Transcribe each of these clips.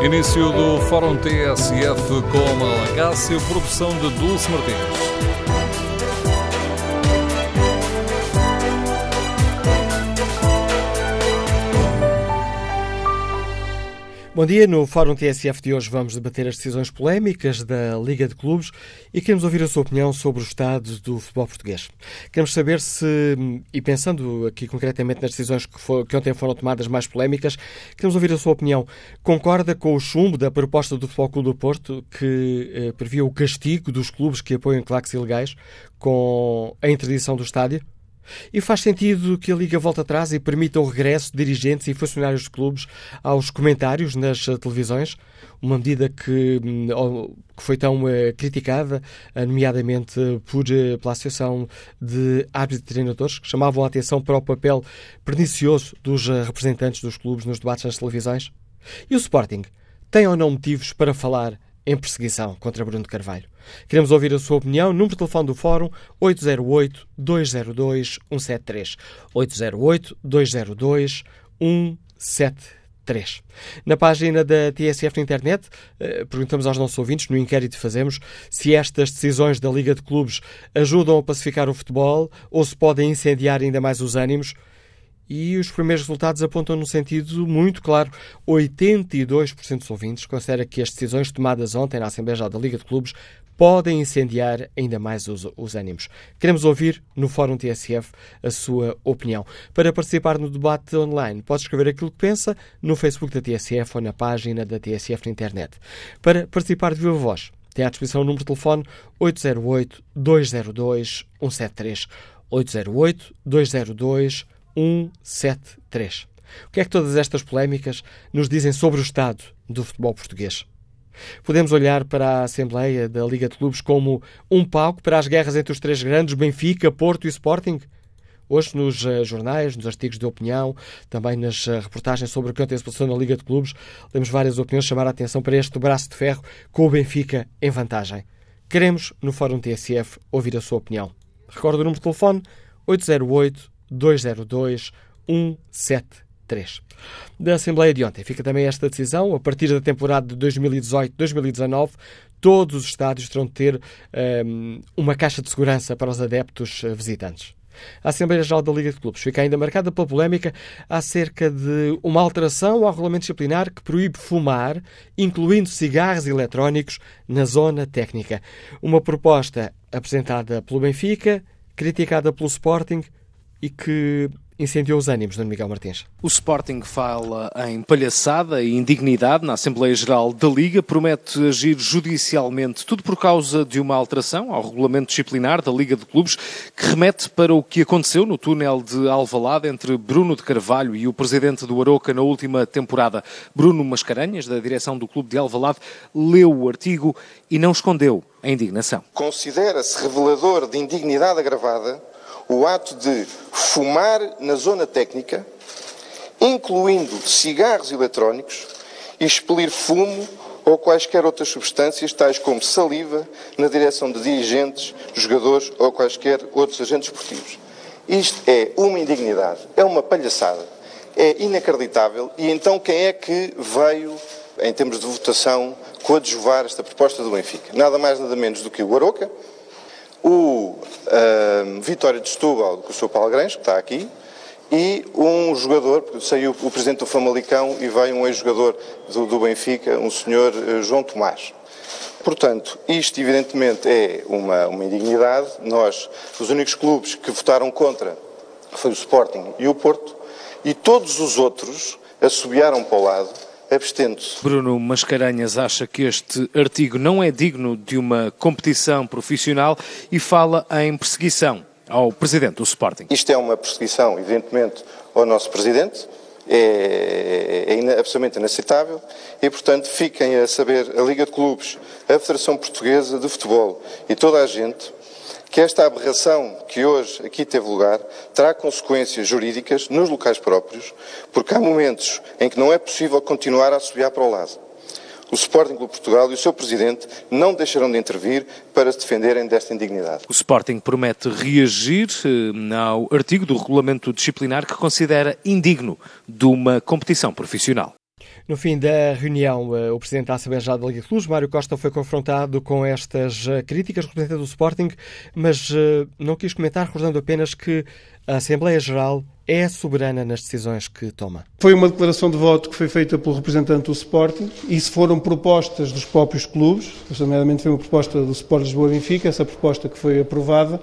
Início do Fórum TSF com Malacácio, produção de Dulce Martins. Bom dia, no Fórum TSF de hoje vamos debater as decisões polémicas da Liga de Clubes e queremos ouvir a sua opinião sobre o estado do futebol português. Queremos saber se, e pensando aqui concretamente nas decisões que, que ontem foram tomadas mais polémicas, queremos ouvir a sua opinião. Concorda com o chumbo da proposta do Futebol Clube do Porto que eh, previa o castigo dos clubes que apoiam claques ilegais com a interdição do estádio? E faz sentido que a Liga volte atrás e permita o regresso de dirigentes e funcionários de clubes aos comentários nas eh, televisões? Uma medida que, hum, que foi tão eh, criticada, eh, nomeadamente por, pela Associação de Árbitros e Treinadores, que chamavam a atenção para o papel pernicioso dos representantes dos clubes nos debates nas televisões? E o Sporting? Tem ou não motivos para falar em perseguição contra Bruno Carvalho. Queremos ouvir a sua opinião. Número de telefone do Fórum 808-202-173. 808-202-173. Na página da TSF na internet, eh, perguntamos aos nossos ouvintes, no inquérito que fazemos, se estas decisões da Liga de Clubes ajudam a pacificar o futebol ou se podem incendiar ainda mais os ânimos e os primeiros resultados apontam num sentido muito claro. 82% dos ouvintes considera que as decisões tomadas ontem na Assembleia Geral da Liga de Clubes podem incendiar ainda mais os, os ânimos. Queremos ouvir no Fórum TSF a sua opinião. Para participar no debate online, pode escrever aquilo que pensa no Facebook da TSF ou na página da TSF na internet. Para participar de viva voz, tem à disposição o número de telefone 808-202-173. 808-202-173. 173. O que é que todas estas polémicas nos dizem sobre o estado do futebol português? Podemos olhar para a Assembleia da Liga de Clubes como um palco para as guerras entre os três grandes, Benfica, Porto e Sporting? Hoje, nos uh, jornais, nos artigos de opinião, também nas uh, reportagens sobre o que passou na Liga de Clubes, temos várias opiniões chamar a atenção para este braço de ferro com o Benfica em vantagem. Queremos, no Fórum TSF, ouvir a sua opinião. Recordo o número de telefone 808 202 173. Da Assembleia de ontem fica também esta decisão. A partir da temporada de 2018-2019, todos os estádios terão de ter um, uma caixa de segurança para os adeptos eh, visitantes. A Assembleia Geral da Liga de Clubes fica ainda marcada pela polémica acerca de uma alteração ao regulamento disciplinar que proíbe fumar, incluindo cigarros eletrónicos, na zona técnica. Uma proposta apresentada pelo Benfica, criticada pelo Sporting e que incendiou os ânimos, Dona Miguel Martins. O Sporting fala em palhaçada e indignidade na Assembleia Geral da Liga, promete agir judicialmente, tudo por causa de uma alteração ao regulamento disciplinar da Liga de Clubes, que remete para o que aconteceu no túnel de Alvalade entre Bruno de Carvalho e o presidente do Aroca na última temporada. Bruno Mascarenhas, da direção do Clube de Alvalade, leu o artigo e não escondeu a indignação. Considera-se revelador de indignidade agravada o ato de fumar na zona técnica, incluindo cigarros eletrónicos, e expelir fumo ou quaisquer outras substâncias, tais como saliva, na direção de dirigentes, jogadores ou quaisquer outros agentes esportivos. Isto é uma indignidade, é uma palhaçada, é inacreditável. E então quem é que veio, em termos de votação, coadjuvar esta proposta do Benfica? Nada mais, nada menos do que o Aroca, o uh, Vitória de Setúbal, com o Sr. Paulo Grães, que está aqui, e um jogador, saiu o presidente do Famalicão e veio um ex-jogador do, do, Benfica, um senhor uh, João Tomás. Portanto, isto evidentemente é uma, uma indignidade. Nós, os únicos clubes que votaram contra foi o Sporting e o Porto, e todos os outros assobiaram para o lado abstendo-se. Bruno Mascarenhas acha que este artigo não é digno de uma competição profissional e fala em perseguição ao presidente do Sporting. Isto é uma perseguição, evidentemente, ao nosso presidente. É, é absolutamente inaceitável e, portanto, fiquem a saber a Liga de Clubes, a Federação Portuguesa de Futebol e toda a gente que esta aberração que hoje aqui teve lugar terá consequências jurídicas nos locais próprios, porque há momentos em que não é possível continuar a subir para o lado. O Sporting Clube Portugal e o seu presidente não deixarão de intervir para se defenderem desta indignidade. O Sporting promete reagir eh, ao artigo do regulamento disciplinar que considera indigno de uma competição profissional. No fim da reunião, eh, o Presidente da Assembleia Geral da Liga de Clubes, Mário Costa, foi confrontado com estas eh, críticas representante do Sporting, mas eh, não quis comentar, recordando apenas que a Assembleia Geral é soberana nas decisões que toma. Foi uma declaração de voto que foi feita pelo representante do Sporting se foram propostas dos próprios clubes, nomeadamente foi uma proposta do Sport Lisboa Benfica, essa proposta que foi aprovada,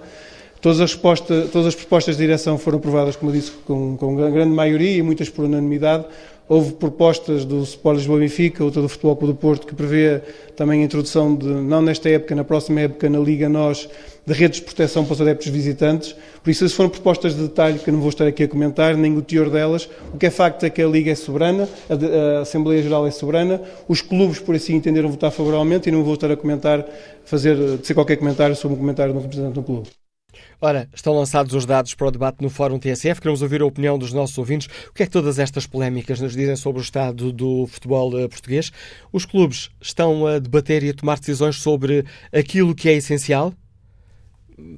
Todas as, todas as, propostas de direção foram aprovadas, como eu disse, com, com grande maioria e muitas por unanimidade. Houve propostas do Sport Lisboa Benfica, outra do Futebol Clube do Porto, que prevê também a introdução de, não nesta época, na próxima época, na Liga Nós, de redes de proteção para os adeptos visitantes. Por isso, essas foram propostas de detalhe que eu não vou estar aqui a comentar, nem o teor delas. O que é facto é que a Liga é soberana, a, Assembleia Geral é soberana, os clubes, por assim entenderam, votar favoravelmente e não vou estar a comentar, fazer, dizer qualquer comentário sobre o comentário do representante do clube. Ora, estão lançados os dados para o debate no Fórum TSF. Queremos ouvir a opinião dos nossos ouvintes. O que é que todas estas polémicas nos dizem sobre o estado do futebol eh, português? Os clubes estão a debater e a tomar decisões sobre aquilo que é essencial?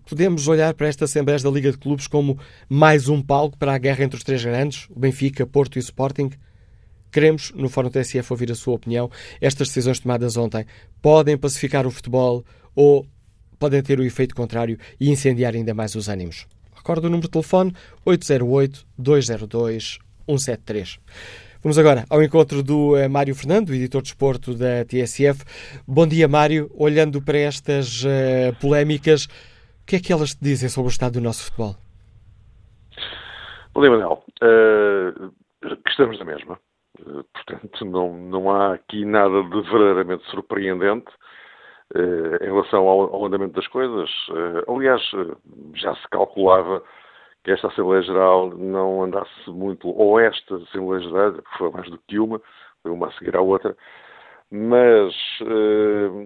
Podemos olhar para esta Assembleia da Liga de Clubes como mais um palco para a guerra entre os três grandes, o Benfica, Porto e Sporting? Queremos, no Fórum TSF, ouvir a sua opinião. Estas decisões tomadas ontem podem pacificar o futebol ou podem ter o efeito contrário e incendiar ainda mais os ânimos. Recordo o número de telefone 808-202-173. Vamos agora ao encontro do uh, Mário Fernando, editor de esporto da TSF. Bom dia, Mário. Olhando para estas uh, polémicas, o que é que elas te dizem sobre o estado do nosso futebol? Bom dia, Manuel. Uh, que estamos na mesma. Portanto, não, não há aqui nada de verdadeiramente surpreendente. Eh, em relação ao, ao, andamento das coisas. Eh, aliás, eh, já se calculava que esta Assembleia Geral não andasse muito, ou esta Assembleia Geral, que foi mais do que uma, foi uma a seguir à outra, mas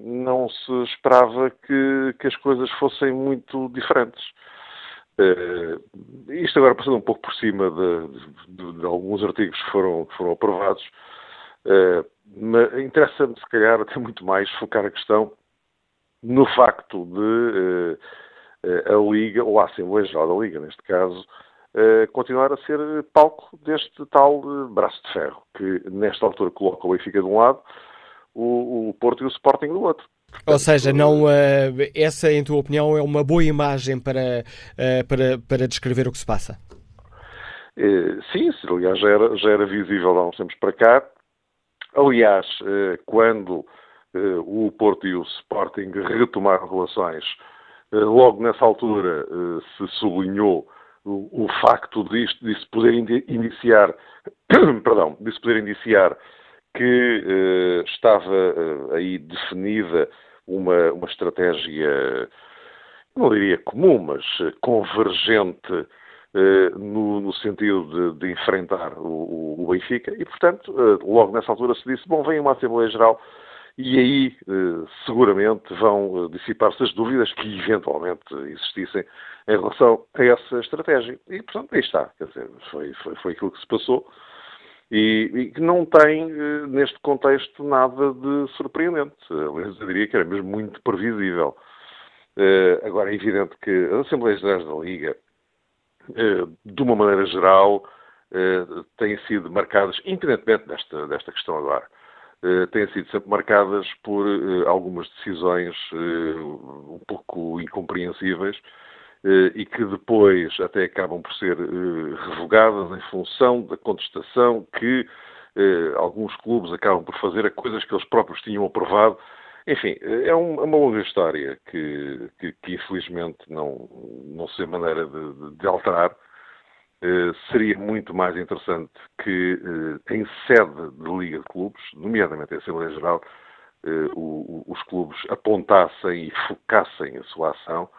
não se esperava que, que, as coisas fossem muito diferentes. isto agora passando um pouco por cima de, de, de alguns artigos que foram, foram aprovados, mas interessa-me, se calhar, até muito mais focar a questão no facto de uh, a Liga, ou a Assembleia Geral da Liga, neste caso, uh, continuar a ser palco deste tal braço de ferro, que nesta altura coloca o Benfica de um lado, o, o Porto e o Sporting do outro. Ou seja, não, essa, em tua opinião, é uma boa imagem para, para, para descrever o que se passa? Sim, aliás, já era, já era visível há uns tempos para cá. Aliás, quando eh, o Porto e o Sporting retomaram relações. Eh, logo nessa altura eh, se sublinhou o, facto disto, se poder iniciar, perdão, se poder indiciar que estava aí definida uma, uma estratégia, não diria comum, mas convergente no, no, sentido de, de enfrentar o, o, Benfica e, portanto, logo nessa altura se disse, bom, vem uma Assembleia Geral e aí eh, seguramente vão eh, dissipar-se as dúvidas que eventualmente existissem em relação a essa estratégia. E, portanto, aí está. Quer dizer, foi, foi, foi aquilo que se passou e, que não tem, eh, neste contexto, nada de surpreendente. Aliás, eu diria que era mesmo muito previsível. Agora, é evidente que as Assembleias Gerais da Liga, de uma maneira geral, têm sido marcadas, independentemente desta, desta questão agora, têm sido sempre marcadas por eh, algumas decisões eh, um pouco incompreensíveis e que depois até acabam por ser revogadas em função da contestação que alguns clubes acabam por fazer a coisas que eles próprios tinham aprovado. Enfim, é, uma longa história que, que, que infelizmente não, não sei maneira de, de alterar. Eh, seria muito mais interessante que, uh, em sede de Liga de Clubes, nomeadamente a Assembleia Geral, uh, os clubes apontassem e focassem a sua ação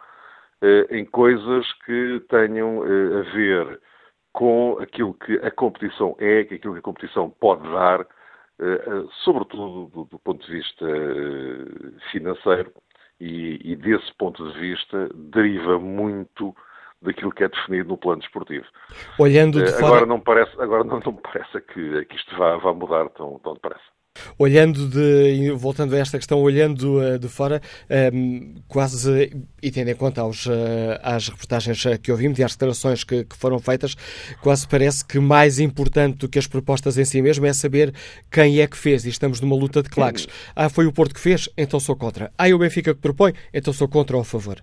em coisas que tenham a ver com aquilo que a competição é, aquilo que a competição pode dar, sobretudo do, ponto de vista financeiro, e desse ponto de vista deriva muito daquilo que é definido no plano desportivo. Olhando de uh, agora não parece, agora não, não parece que, que isto vá, vá mudar tão, tão depressa. Olhando de, voltando a esta questão, olhando uh, de fora, ehm, quase, e tendo em conta aos, uh, as reportagens que ouvimos e as declarações que, que, foram feitas, quase parece que mais importante do que as propostas em si mesmo é saber quem é que fez, e estamos numa luta de claques. Ah, foi o Porto que fez, então sou contra. Ah, é o Benfica que propõe, então sou contra ou a favor.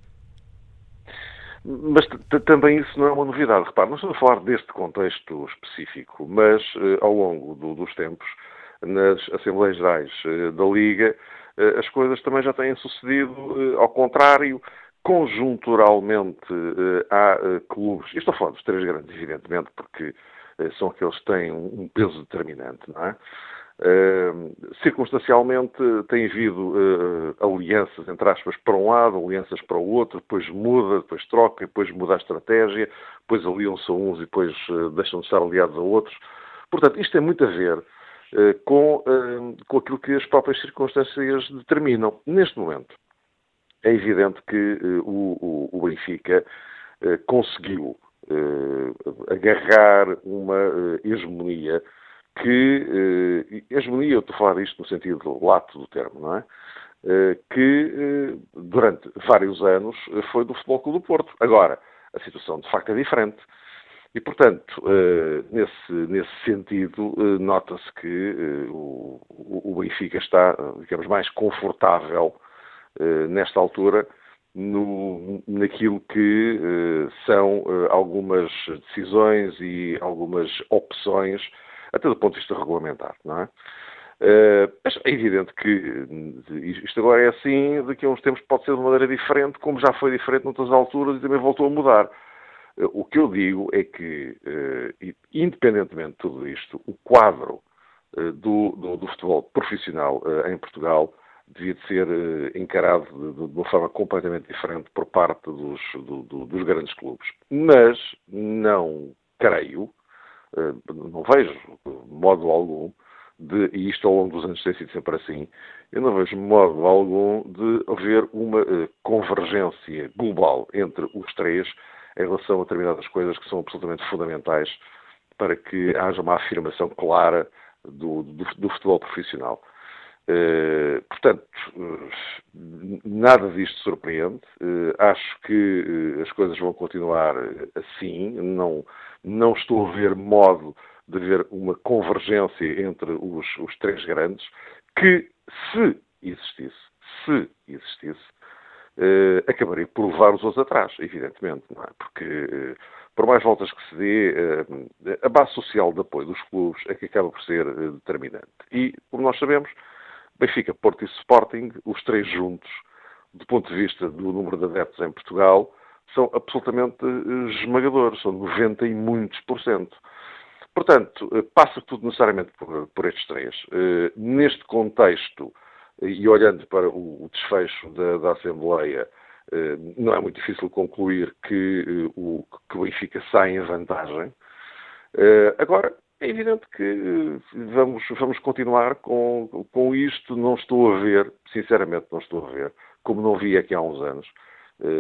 Mas também isso não é uma novidade. Repare, não estamos a falar deste contexto específico, mas uh, ao longo do, dos tempos, nas Assembleias Gerais uh, da Liga, uh, as coisas também já têm sucedido ao contrário. Conjunturalmente há clubes, e estou a falar dos três grandes, evidentemente, porque são aqueles que têm um peso determinante, não é? Uh, circunstancialmente tem havido uh, alianças, entre aspas, para um lado, alianças para o outro, depois muda, depois troca, depois muda a estratégia, depois aliam-se a uns e depois uh, deixam de estar aliados a outros. Portanto, isto tem muito a ver com, com aquilo que as próprias circunstâncias determinam. Neste momento, é evidente que o, o, Benfica conseguiu agarrar uma hegemonia que, eh, hegemonia, eu estou a falar isto no sentido lato do termo, não é? Eh, que eh, durante vários anos foi do Futebol Clube do Porto. Agora, a situação de facto é diferente. E, portanto, nesse, nesse sentido, nota-se que o, o Benfica está, digamos, mais confortável nesta altura no, naquilo que são algumas decisões e algumas opções até do ponto de vista regulamentar, não é? Uh, mas é evidente que isto agora é assim, daqui a uns tempos pode ser de maneira diferente, como já foi diferente noutras alturas e também voltou a mudar. Uh, o que eu digo é que, uh, independentemente de tudo isto, o quadro do, do, do, futebol profissional em Portugal devia de ser encarado de, de, uma forma completamente diferente por parte dos, do, dos grandes clubes. Mas não creio eh, não vejo modo algum de, e isto ao longo dos anos tem sido sempre assim, eu não vejo modo algum de haver uma uh, convergência global entre os três em relação a determinadas coisas que são absolutamente fundamentais para que haja uma afirmação clara do, do, do futebol profissional. Uh, portanto, uh, nada disto surpreende. Uh, acho que as coisas vão continuar assim. Não, não estou a ver modo de haver uma convergência entre os, os três grandes, que, se existisse, se existisse, uh, acabaria por levar os outros atrás, evidentemente, não é? Porque, uh, por mais voltas que se dê, uh, a base social de apoio dos clubes é que acaba por ser determinante. E, como nós sabemos, Benfica, Porto e Sporting, os três juntos, do ponto de vista do número de adeptos em Portugal, são absolutamente eh, esmagadores, são 90 e muitos por cento. Portanto, eh, passa tudo necessariamente por, por estes três. Eh, neste contexto, e olhando para o, desfecho da, da, Assembleia, não é muito difícil concluir que o, que o Benfica sai em vantagem. Agora, é evidente que vamos, vamos continuar com, com isto. Não estou a ver, sinceramente, não estou a ver, como não vi aqui há uns anos, eh,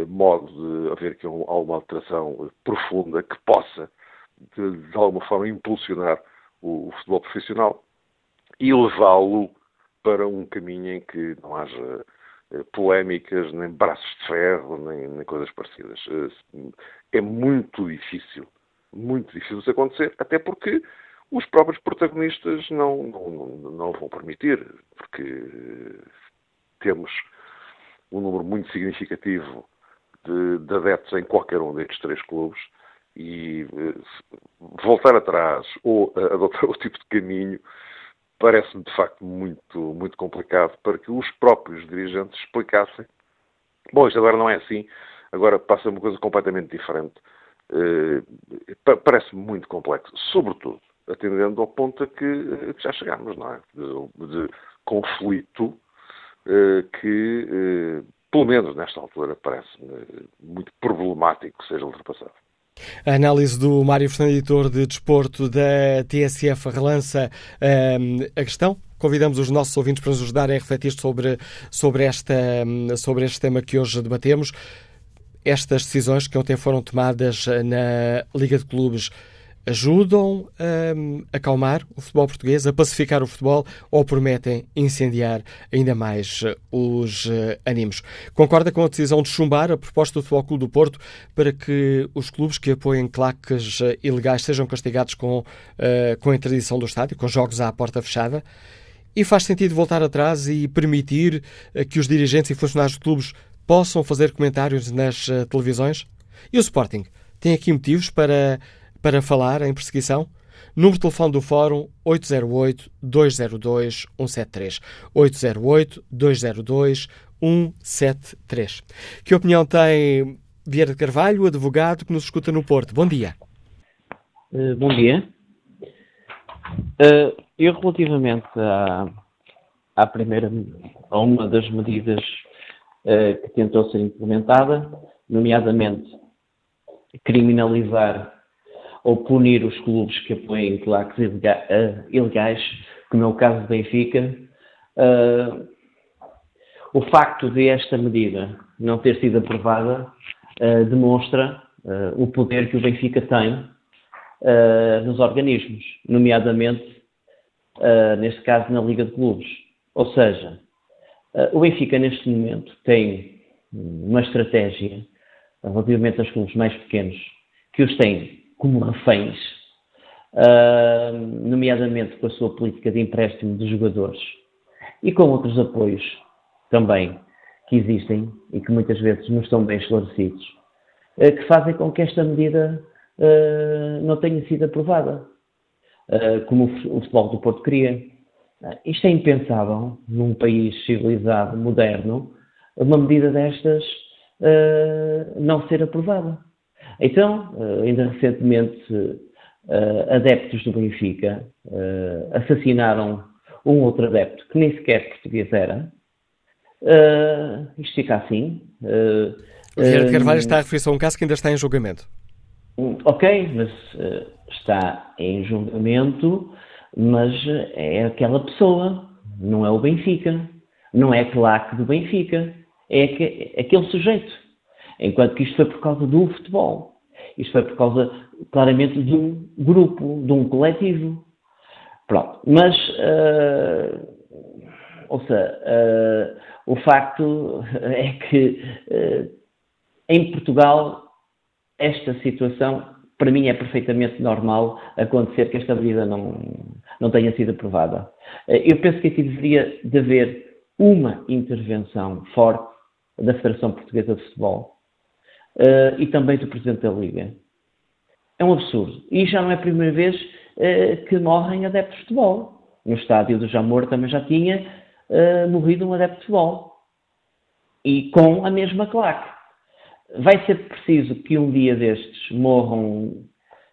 modo de haver aqui alguma alteração profunda que possa, de, de alguma forma, impulsionar o, o futebol profissional e levá-lo para um caminho em que não haja eh, polémicas, nem braços de ferro, nem, nem, coisas parecidas. Eh, é muito difícil, muito difícil isso acontecer, até porque os próprios protagonistas não, não, não vão permitir, porque temos um número muito significativo de, de adeptos em qualquer um destes três clubes e eh, voltar atrás ou adotar outro tipo de caminho parece-me de facto muito, muito complicado para que os próprios dirigentes explicassem. Bom, isto agora não é assim, agora passa uma coisa completamente diferente. Uh, parece-me muito complexo, sobretudo atendendo ao ponto a que, a que já chegámos, não é? De, de conflito que uh, pelo menos nesta altura, parece-me muito problemático que seja ultrapassado. A análise do Mário Fernando, editor de desporto da TSF, relança um, a questão. Convidamos os nossos ouvintes para nos ajudarem a refletir sobre, sobre, esta, sobre este tema que hoje debatemos. Estas decisões que ontem foram tomadas na Liga de Clubes ajudam a acalmar o futebol português, a pacificar o futebol ou prometem incendiar ainda mais os ânimos? Concorda com a decisão de chumbar a proposta do Futebol Clube do Porto para que os clubes que apoiem claques ilegais sejam castigados com, com a interdição do estádio, com jogos à porta fechada? E faz sentido voltar atrás e permitir que os dirigentes e funcionários de clubes possam fazer comentários nas televisões? E o Sporting? Tem aqui motivos para, para falar em perseguição? Número de telefone do Fórum 808-202-173. 808-202-173. Que opinião tem Vieira de Carvalho, advogado que nos escuta no Porto? Bom dia. Uh, bom dia. Uh, eu, relativamente à, à primeira, a uma das medidas uh, que tentou ser implementada, nomeadamente criminalizar ou punir os clubes que apoiem claques eh, ilegais, como é o caso do Benfica. Uh, o facto de esta medida não ter sido aprovada uh, demonstra uh, o poder que o Benfica tem nos organismos, nomeadamente, neste caso, na Liga de Clubes. Ou seja, o Benfica, neste momento, tem uma estratégia relativamente aos clubes mais pequenos, que os têm como reféns, uh, nomeadamente com a sua política de empréstimo de jogadores e com outros apoios também que existem e que muitas vezes não estão bem esclarecidos, uh, que fazem com que esta medida uh, não tenha sido aprovada, como o futebol do Porto queria. Isto é impensável num país civilizado, moderno, uma medida destas não ser aprovada. Então, uh, ainda recentemente, uh, adeptos do Benfica assassinaram um outro adepto que nem sequer português era. isto fica assim. o Vieira de Carvalho está a referir-se a um caso que ainda está em julgamento. Ok, mas está em julgamento, mas é aquela pessoa, não é o Benfica, não é a claque do Benfica é aquele sujeito. Enquanto que isto foi por causa do futebol. Isto foi por causa, claramente, de um grupo, de um coletivo. Pronto. Mas, uh, ou seja, uh, o facto é que uh, em Portugal esta situação, para mim, é perfeitamente normal acontecer que esta medida não, não tenha sido aprovada. Eu penso que aqui deveria de haver uma intervenção forte da Federação Portuguesa de Futebol uh, e também do Presidente da Liga. É um absurdo. E já não é a primeira vez uh, que morrem adeptos de futebol. No estádio do Jamor também já tinha uh, morrido um adepto de futebol. E com a mesma claque. Vai ser preciso que um dia destes morram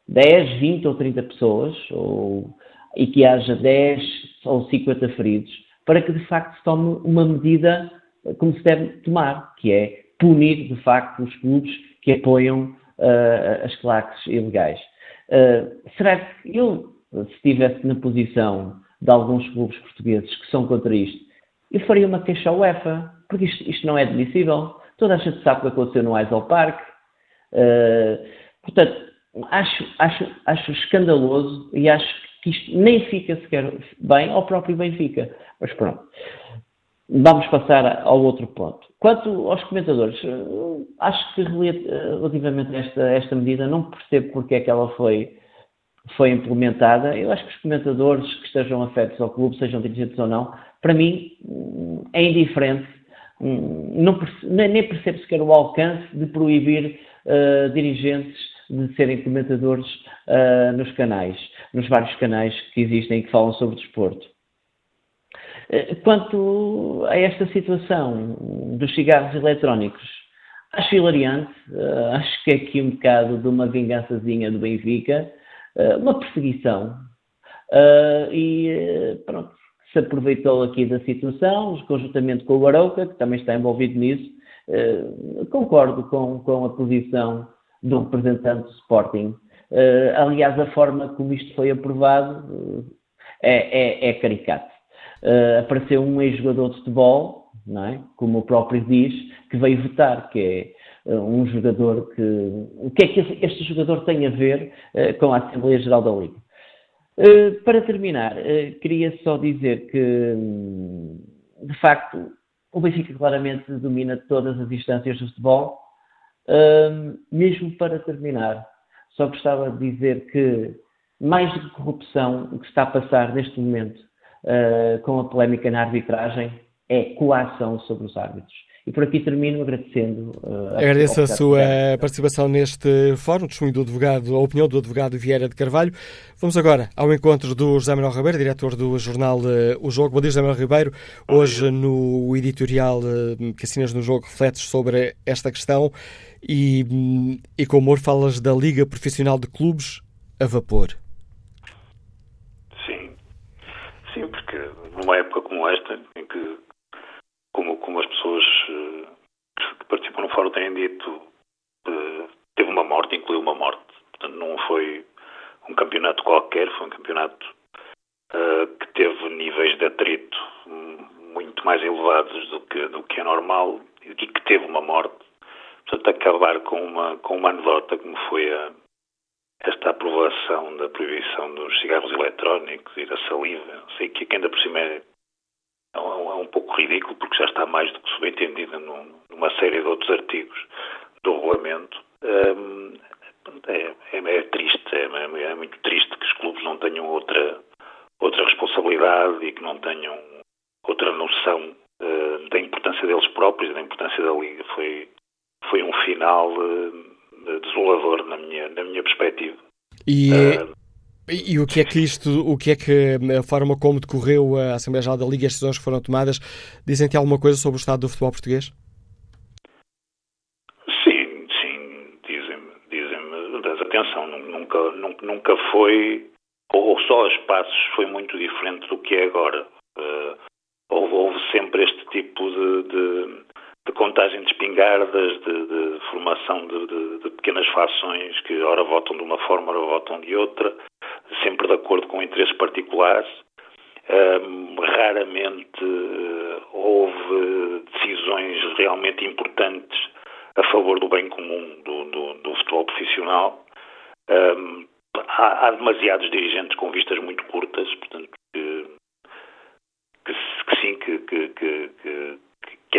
10, 20 ou 30 pessoas, ou, e que haja 10 ou 50 feridos, para que de facto se tome uma medida como se deve tomar, que é punir, de facto, os clubes que apoiam uh, as claques ilegais. Uh, será que eu, se estivesse na posição de alguns clubes portugueses que são contra isto, eu faria uma queixa à UEFA, porque isto, isto não é admissível. Toda a gente sabe o que aconteceu no Eisel Park. Uh, portanto, acho, acho, acho escandaloso e acho que isto nem fica sequer bem ao próprio Benfica. Mas pronto. Vamos passar ao outro ponto. Quanto aos comentadores, eh, acho que relativamente a esta, esta medida não percebo porque é que ela foi, foi implementada. Eu acho que os comentadores que estejam afetos ao clube, sejam dirigentes ou não, para mim é indiferente. Não, nem percebo sequer o alcance de proibir uh, dirigentes de serem comentadores uh, nos canais, nos vários canais que existem e que falam sobre desporto. Eh, quanto a esta situação dos cigarros eletrónicos, acho hilariante, eh, acho que é aqui um bocado de uma vingançazinha do Benfica, eh, uma perseguição. E pronto, se aproveitou aqui da situação, conjuntamente com o Arauca, que também está envolvido nisso. Concordo com, com a posição do representante do Sporting. Aliás, a forma como isto foi aprovado é, é, é caricato uh, apareceu um ex-jogador de futebol, não é? como o próprio diz, que veio votar, que é um jogador que. O que é que este jogador tem a ver com a Assembleia Geral da Liga? para terminar, queria só dizer que, de facto, o Benfica claramente domina todas as instâncias do futebol. Mesmo para terminar, só gostava de dizer que, mais do que corrupção, o que está a passar neste momento uh, com a polémica na arbitragem é coação sobre os árbitros. E por aqui termino agradecendo. Uh, Agradeço a, a sua participação neste fórum, testemunho do advogado, a opinião do advogado Vieira de Carvalho. Vamos agora ao encontro do José Manuel Ribeiro, diretor do jornal uh, O Jogo. Bom dia, José Manuel Ribeiro. Hoje, no editorial uh, que assinas no Jogo, refletes sobre esta questão e, um, e com humor falas da Liga Profissional de Clubes a vapor. Sim, porque numa época como esta, em que, como, como as pessoas uh, que participam no fórum têm dito, uh, teve uma morte, incluiu uma morte. Portanto, não foi um campeonato qualquer, foi um campeonato uh, que teve níveis de atrito muito mais elevados do que, do que é normal e que teve uma morte. Portanto, acabar com uma, com uma anedota como foi a, esta aprovação da proibição dos cigarros eletrónicos e da saliva, sei que ainda por cima é, é, um, é um pouco ridículo, está mais do que subentendida numa série de outros artigos do regulamento. Hum, é, é, é, triste, é, é, é, muito triste que os clubes não tenham outra, outra responsabilidade e que não tenham outra noção uh, da importância deles próprios da importância da Liga. Foi, foi um final. Uh, desolador na minha, na minha perspectiva. E, uh, e o que é que isto, o que é que a forma como decorreu a Assembleia Geral da Liga e as decisões que foram tomadas, dizem-te alguma coisa sobre o estado do futebol português? Sim, sim, dizem-me, dizem-me, mas atenção, nunca, nunca, nunca foi, ou só a espaços foi muito diferente do que é agora. Uh, houve, houve, sempre este tipo de, de de contagem de espingardas, de, de formação de, pequenas fações que ora votam de uma forma, ora votam de outra, sempre de acordo com interesses particulares. Um, raramente uh, houve decisões realmente importantes a favor do bem comum do, do, do futebol profissional. Um, há, há, demasiados dirigentes com vistas muito curtas, portanto, que, que, que sim, que, que, que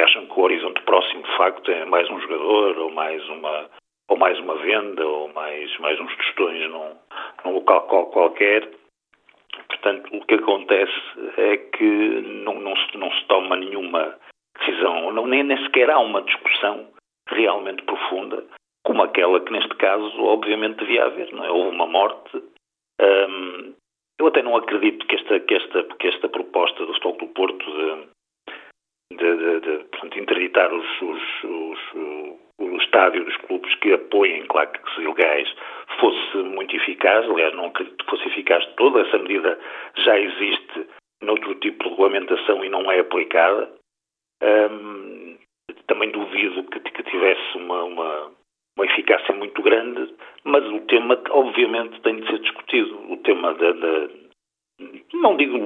acham que o horizonte próximo de facto é mais um jogador ou mais uma ou mais uma venda ou mais mais uns tostões num, num local qual, qualquer portanto o que acontece é que não, não, se, não se toma nenhuma decisão não, nem, nem sequer há uma discussão realmente profunda como aquela que neste caso obviamente devia haver não é? houve uma morte hum, eu até não acredito que esta, que esta, que esta proposta do Futebol do Porto de, de, de, de interditar os, os, os, o estádio dos clubes que apoiem claques ilegais fosse muito eficaz. Aliás, não que fosse eficaz. Toda essa medida já existe noutro tipo de regulamentação e não é aplicada. Também duvido que, que tivesse uma, uma, uma, eficácia muito grande, mas o tema, obviamente, tem de ser discutido. O tema da, da não digo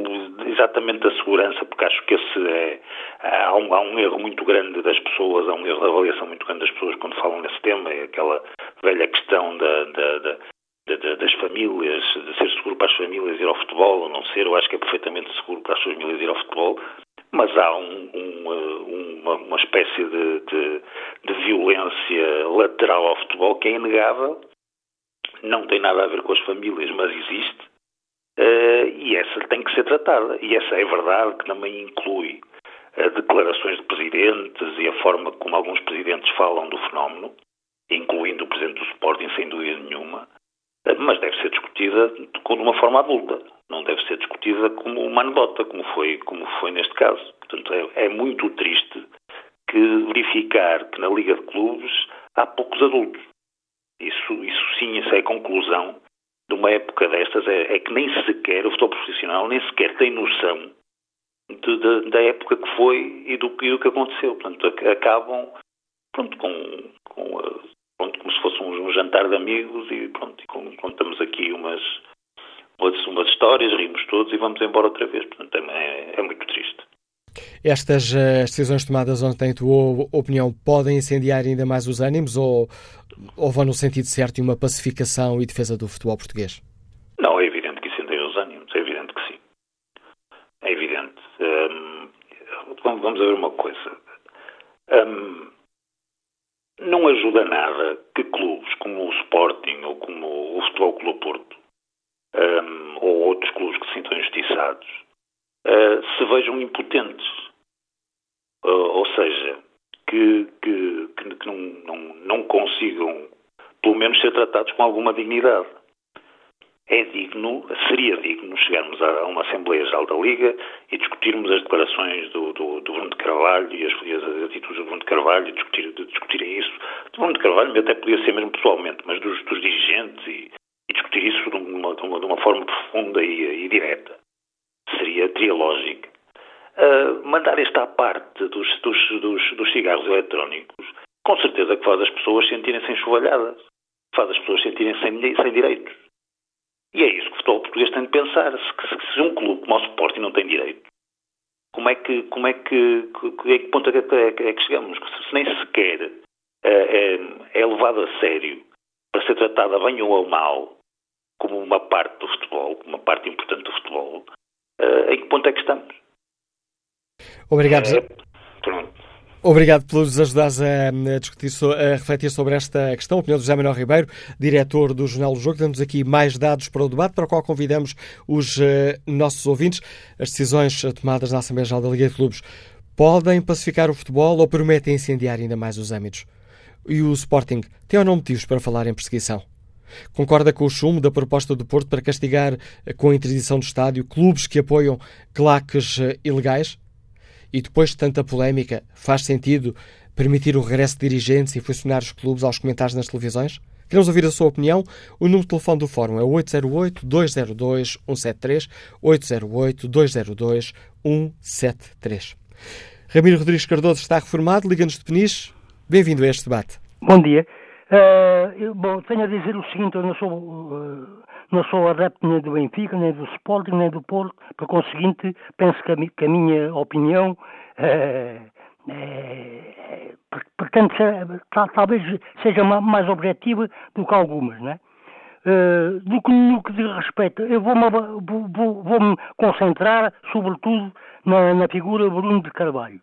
exatamente da segurança, porque acho que esse é, há, um, há um erro muito grande das pessoas, há um erro de avaliação muito grande das pessoas quando falam nesse tema, é aquela velha questão da, da, da das famílias, de ser seguro para as famílias ir ao futebol ou não ser, eu acho que é perfeitamente seguro para as famílias ir ao futebol, mas há um, um, uma, uma, espécie de, de, de, violência lateral ao futebol que é inegável, não tem nada a ver com as famílias, mas existe, Uh, e essa tem que ser tratada. E essa é verdade que também inclui uh, declarações de presidentes e a forma como alguns presidentes falam do fenómeno, incluindo o presidente do Sporting, sem dúvida nenhuma, uh, mas deve ser discutida de uma forma adulta. Não deve ser discutida como uma anedota, como foi, como foi neste caso. Portanto, é, é muito triste que verificar que na Liga de Clubes há poucos adultos. Isso, isso sim, isso é a conclusão de uma época destas é, é, que nem sequer o futebol profissional nem sequer tem noção de, de, da época que foi e do, e do que aconteceu. Portanto, acabam pronto, com, com pronto, como se fosse um, um, jantar de amigos e pronto, e contamos aqui umas, umas, histórias, rimos todos e vamos embora outra vez. Portanto, é, é muito triste. Estas uh, decisões tomadas ontem, em tua opinião, podem incendiar ainda mais os ânimos ou, ou vão no sentido certo de uma pacificação e defesa do futebol português? Não, é evidente que incendeia os ânimos, é evidente que sim. É evidente. Um, vamos ver uma coisa. Um, não ajuda nada que clubes como o Sporting ou como o Futebol Clube Porto um, ou outros clubes que se sintam injustiçados uh, se vejam impotentes. Uh, ou seja, que, que, que não, não, não consigam, pelo menos, ser tratados com alguma dignidade é digno, seria digno chegarmos a uma Assembleia Geral da Liga e discutirmos as declarações do, do, do Bruno de Carvalho e as, as, atitudes do Bruno de Carvalho e discutir, de discutirem isso. Do Bruno de Carvalho até podia ser mesmo pessoalmente, mas dos, dos dirigentes e, e, discutir isso de uma, de uma, de uma forma profunda e, e, direta. Seria, teria lógica. Uh, mandar esta parte dos, dos, dos, dos cigarros eletrónicos, com certeza que faz as pessoas sentirem-se enxovalhadas, pessoas sentirem-se sem, sem direitos. E é isso que o futebol português tem de pensar. Se, se um clube como o Sporting não tem direito, como é que, como é que, que, que ponto é que, é que chegamos? Se nem sequer é, é, é levado a sério para ser tratada bem ou mal como uma parte do futebol, como uma parte importante do futebol, uh, em que ponto é que estamos? Obrigado. Obrigado por nos ajudares a, discutir, a refletir sobre esta questão. A opinião do José Manuel Ribeiro, diretor do Jornal do Jogo. Damos aqui mais dados para o debate, para o qual convidamos os uh, nossos ouvintes. As decisões tomadas na Assembleia Geral da Liga de Clubes podem pacificar o futebol ou prometem incendiar ainda mais os âmbitos? E o Sporting tem ou não motivos para falar em perseguição? Concorda com o chumbo da proposta do Porto para castigar com a interdição do estádio clubes que apoiam claques ilegais? E depois de tanta polémica, faz sentido permitir o regresso de dirigentes e funcionários de clubes aos comentários nas televisões? Queremos ouvir a sua opinião. O número de telefone do Fórum é 808-202-173, 808-202-173. Ramiro Rodrigues Cardoso está reformado, liga-nos de Peniche. Bem-vindo a este debate. Bom dia. Uh, eu, bom, tenho a dizer o seguinte, eu não sou, uh, não sou adepto nem do Benfica, nem do Sporting, nem do Porto, por conseguinte, penso que a, que a minha opinião uh, é, portanto, talvez seja mais objetiva do que algumas, né? Uh, do que no que diz respeito, eu vou-me vou, vou concentrar, sobretudo, na, na, figura Bruno de Carvalho.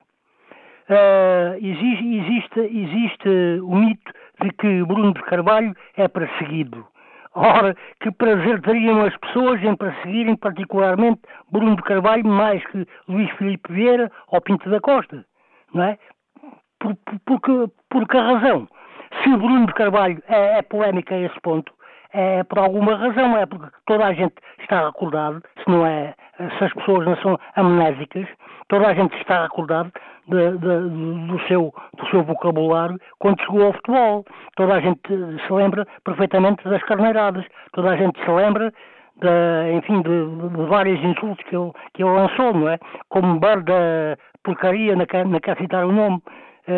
Uh, existe, existe, existe o mito de que Bruno de Carvalho é perseguido. Ora, que prazer teriam as pessoas em perseguirem particularmente Bruno de Carvalho mais que Luís Filipe Vieira ou Pinto da Costa, não é? Por, por, porque, porque a razão, se Bruno de Carvalho é, é polémica a esse ponto, é por alguma razão, é porque toda a gente está recordado, se não é, se as pessoas não são amnésicas, toda a gente está recordado de, de, do, seu, do seu vocabulário quando chegou ao futebol. Toda a gente se lembra perfeitamente das carneiradas, toda a gente se lembra de, enfim, de, de, vários insultos que ele, que ele lançou, não é? Como barda porcaria, não quer, não quer citar o nome,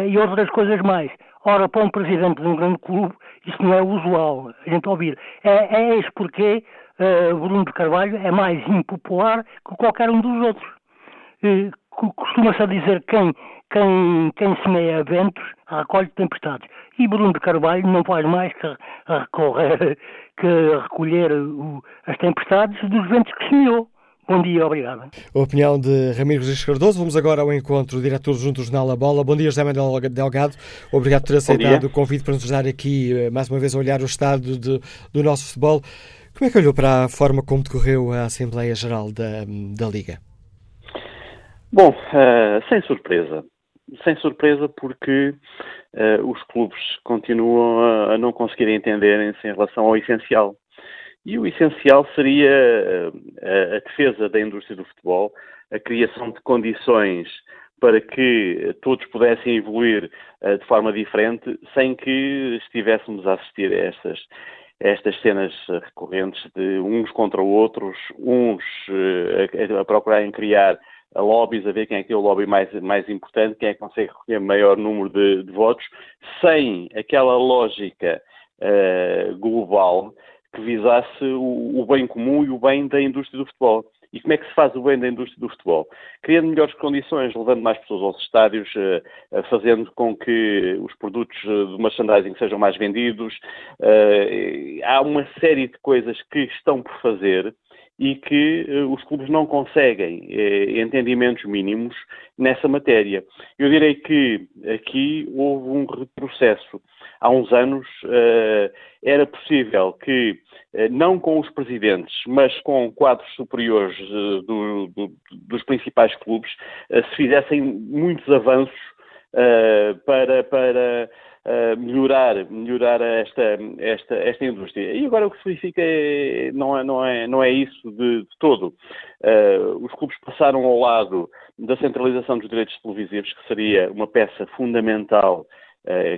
e outras coisas mais. Ora, para um presidente de um grande clube, isso não é usual, a gente ouvir. É, é esse porque uh, Bruno de Carvalho é mais impopular que qualquer um dos outros. Uh, costuma-se dizer quem, quem, quem semeia ventos recolhe tempestades. E Bruno de Carvalho não faz mais que, recorrer, que recolher o, as tempestades dos ventos que semeou. Bom dia, obrigado. A opinião de Ramiro Rodrigues Cardoso. Vamos agora ao encontro do diretor junto do Jornal A Bola. Bom dia, José Manuel Delgado. Obrigado por ter aceitado o convite para nos ajudar aqui, eh, mais uma vez, a olhar o estado de, do nosso futebol. Como é que olhou para a forma como decorreu a Assembleia Geral da, da Liga? Bom, uh, sem surpresa. Sem surpresa porque uh, os clubes continuam a, a não conseguir entenderem-se em relação ao essencial. E o essencial seria uh, a defesa da indústria do futebol, a criação de condições para que todos pudessem evoluir uh, de forma diferente, sem que estivéssemos a assistir a estas, a estas cenas recorrentes de uns contra outros, uns uh, a, procurarem criar lobbies, a ver quem é que é o lobby mais, mais importante, quem é que consegue recolher maior número de, de votos, sem aquela lógica uh, global que visasse o, o, bem comum e o bem da indústria do futebol. E como é que se faz o bem da indústria do futebol? Criando melhores condições, levando mais pessoas aos estádios, eh, eh, fazendo com que os produtos do merchandising sejam mais vendidos. Há uma série de coisas que estão por fazer e que os clubes não conseguem entendimentos mínimos nessa matéria. Eu direi que aqui houve um retrocesso. Há uns anos uh, era possível que, não com os presidentes, mas com quadros superiores do, do, dos principais clubes, se fizessem muitos avanços para, para melhorar, melhorar esta, esta, esta indústria. E agora o que se verifica é, não, é, não, é, não é isso de, de todo. Uh, os clubes passaram ao lado da centralização dos direitos televisivos, que seria uma peça fundamental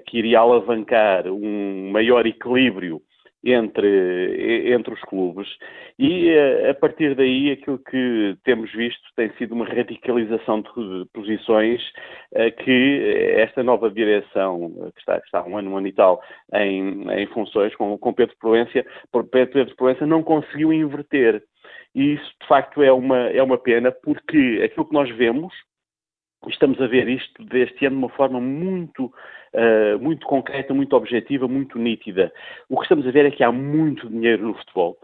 que iria alavancar um maior equilíbrio entre, entre os clubes e eh, a partir daí aquilo que temos visto tem sido uma radicalização de posições eh, que esta nova direção, que está, está um ano, um ano e tal em, em funções com, com Pedro Proença, Pedro Proença não conseguiu inverter. E isso, de facto, é uma, é uma pena, porque aquilo que nós vemos, estamos a ver isto deste ano de uma forma muito, uh, muito concreta, muito objetiva, muito nítida. O que estamos a ver é que há muito dinheiro no futebol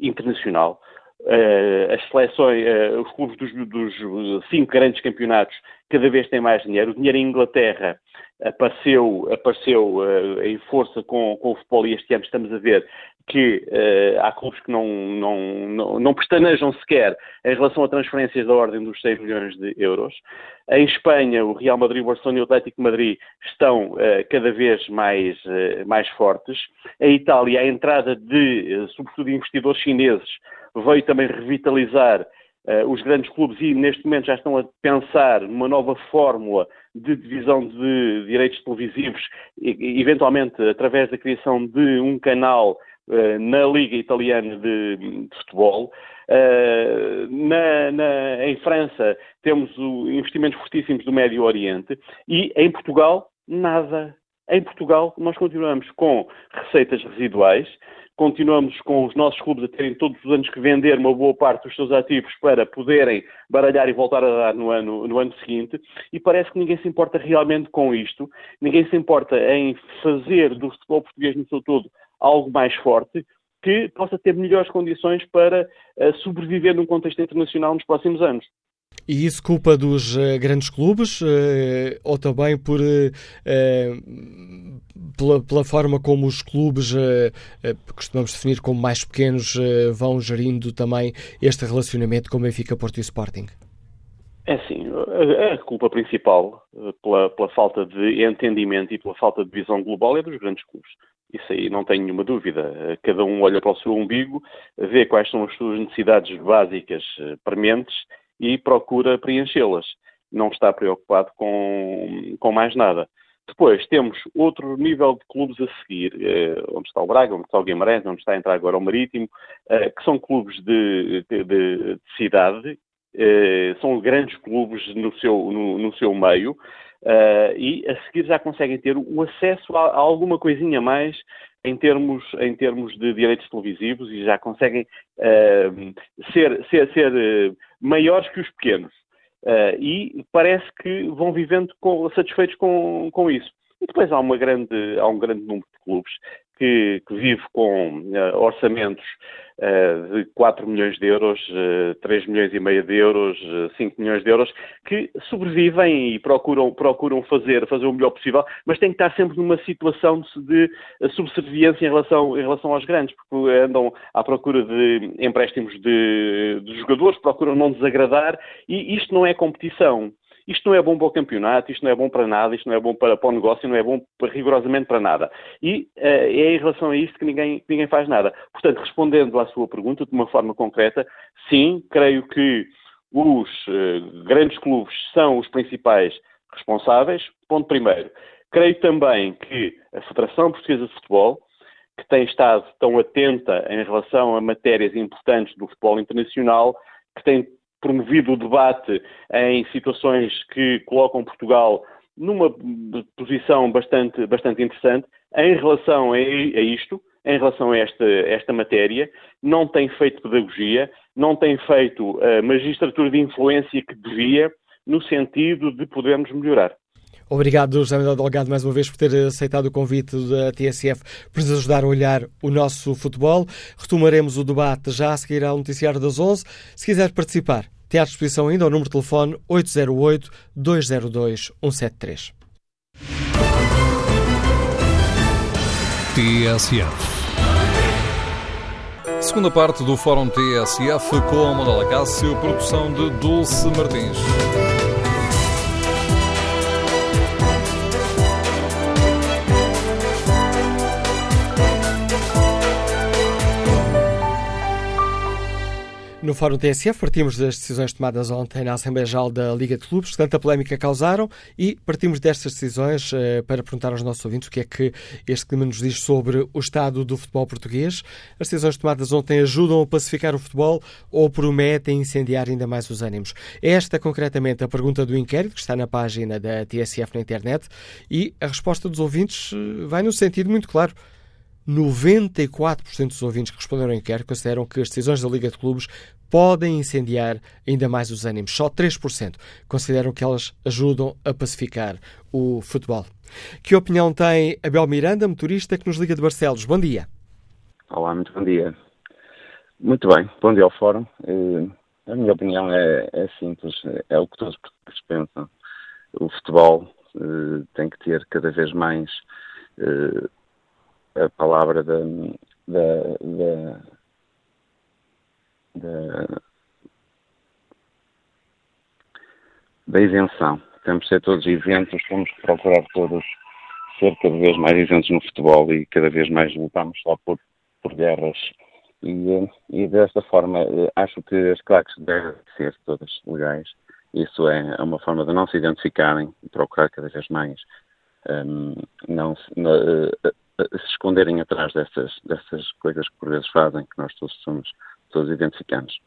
internacional. Uh, as seleções, uh, os clubes dos, dos, cinco grandes campeonatos cada vez têm mais dinheiro. O dinheiro em Inglaterra apareceu, apareceu em força com, com, o futebol e este ano estamos a ver que uh, há clubes que não, não, não, não pestanejam sequer em relação a transferências da ordem dos 6 milhões de euros. Em Espanha, o Real Madrid, o Barcelona e o Atlético de Madrid estão uh, cada vez mais, mais fortes. Em Itália, a entrada de, sobretudo, investidores chineses veio também revitalizar os grandes clubes e neste momento já estão a pensar numa nova fórmula de divisão de direitos televisivos, e, eventualmente através da criação de um canal na Liga Italiana de, de Futebol. Uh, na, na, em França temos investimentos fortíssimos do Médio Oriente e em Portugal nada. Em Portugal nós continuamos com receitas residuais, continuamos com os nossos clubes a terem todos os anos que vender uma boa parte dos seus ativos para poderem baralhar e voltar a dar no ano, no ano seguinte, e parece que ninguém se importa realmente com isto, ninguém se importa em fazer do futebol português no seu todo algo mais forte, que possa ter melhores condições para uh, sobreviver num contexto internacional nos próximos anos. E isso culpa dos uh, grandes clubes uh, ou também por pela, pela, forma como os clubes costumamos definir como mais pequenos vão gerindo também este relacionamento com Benfica, Porto e Sporting? É sim, a, a culpa principal pela, pela, falta de entendimento e pela falta de visão global é dos grandes clubes. Isso aí não tenho nenhuma dúvida. Cada um olha para o seu umbigo, vê quais são as suas necessidades básicas prementes e procura preenchê-las. Não está preocupado com, com mais nada. Depois temos outro nível de clubes a seguir, eh, onde está o Braga, onde está o Guimarães, onde está a entrar agora o Marítimo, eh, que são clubes de, de, de cidade, eh, são grandes clubes no seu, no, no seu meio, e a seguir já conseguem ter o acesso a, a alguma coisinha mais em termos, em termos de direitos televisivos e já conseguem uh, ser, ser, ser uh, maiores que os pequenos. Uh, e parece que vão vivendo com, satisfeitos com, com isso. E depois há, uma grande, há um grande número de clubes que, que vive com orçamentos uh, de 4 milhões de euros, uh, eh, 3 milhões e meio de euros, uh, eh, 5 milhões de euros, que sobrevivem e procuram, procuram fazer, fazer o melhor possível, mas têm que estar sempre numa situação de, de subserviência em relação, em relação aos grandes, porque andam à procura de empréstimos de, de jogadores, procuram não desagradar, e isto não é competição. Isto não é bom para o campeonato, isto não é bom para nada, isto não é bom para, para o negócio, não é bom para, rigorosamente para nada. E uh, é em relação a isto que ninguém, que ninguém faz nada. Portanto, respondendo à sua pergunta de uma forma concreta, sim, creio que os uh, grandes clubes são os principais responsáveis. Ponto primeiro. Creio também que a Federação Portuguesa de Futebol, que tem estado tão atenta em relação a matérias importantes do futebol internacional, que tem promovido o debate em situações que colocam Portugal numa posição bastante, bastante interessante em relação a, isto. em relação a esta, esta matéria, não tem feito pedagogia, não tem feito a magistratura de influência que devia, no sentido de podermos melhorar. Obrigado, José Manuel Delgado, mais uma vez por ter aceitado o convite da TSF para nos ajudar a olhar o nosso futebol. Retomaremos o debate já a seguir ao noticiário das 11. Se quiser participar, tem à disposição ainda o número de telefone 808-202-173. TSF. Segunda parte do Fórum TSF com Manuela Cássio, produção de Dulce Martins. No Fórum TSF partimos das decisões tomadas ontem na Assembleia Geral da Liga de Clubes, que tanta polémica causaram, e partimos destas decisões uh, para perguntar aos nossos ouvintes o que é que este clima nos diz sobre o estado do futebol português. As decisões tomadas ontem ajudam a pacificar o futebol ou prometem incendiar ainda mais os ânimos? Esta, concretamente, a pergunta do inquérito, que está na página da TSF na internet, e a resposta dos ouvintes uh, vai no sentido muito claro. 94% dos ouvintes que responderam ao inquérito consideram que as decisões da Liga de Clubes podem incendiar ainda mais os ânimos. Só 3% consideram que elas ajudam a pacificar o futebol. Que opinião tem Abel Miranda, motorista que nos liga de Barcelos? Bom dia. Olá, muito bom dia. Muito bem, bom dia ao Fórum. Eh, a minha opinião é, é simples, é o que todos os pensam. O futebol eh, tem que ter cada vez mais eh, a palavra da, da, da, da, isenção. Temos de ser todos isentos, temos que procurar todos ser cada vez mais isentos no futebol e cada vez mais lutamos só por, por guerras. E, e desta forma, acho que as claques devem ser todas legais. Isso é uma forma de não se identificarem e procurar cada vez mais um, não, não, se esconderem atrás dessas, dessas coisas que por vezes fazem, que nós todos somos, todos identificamos.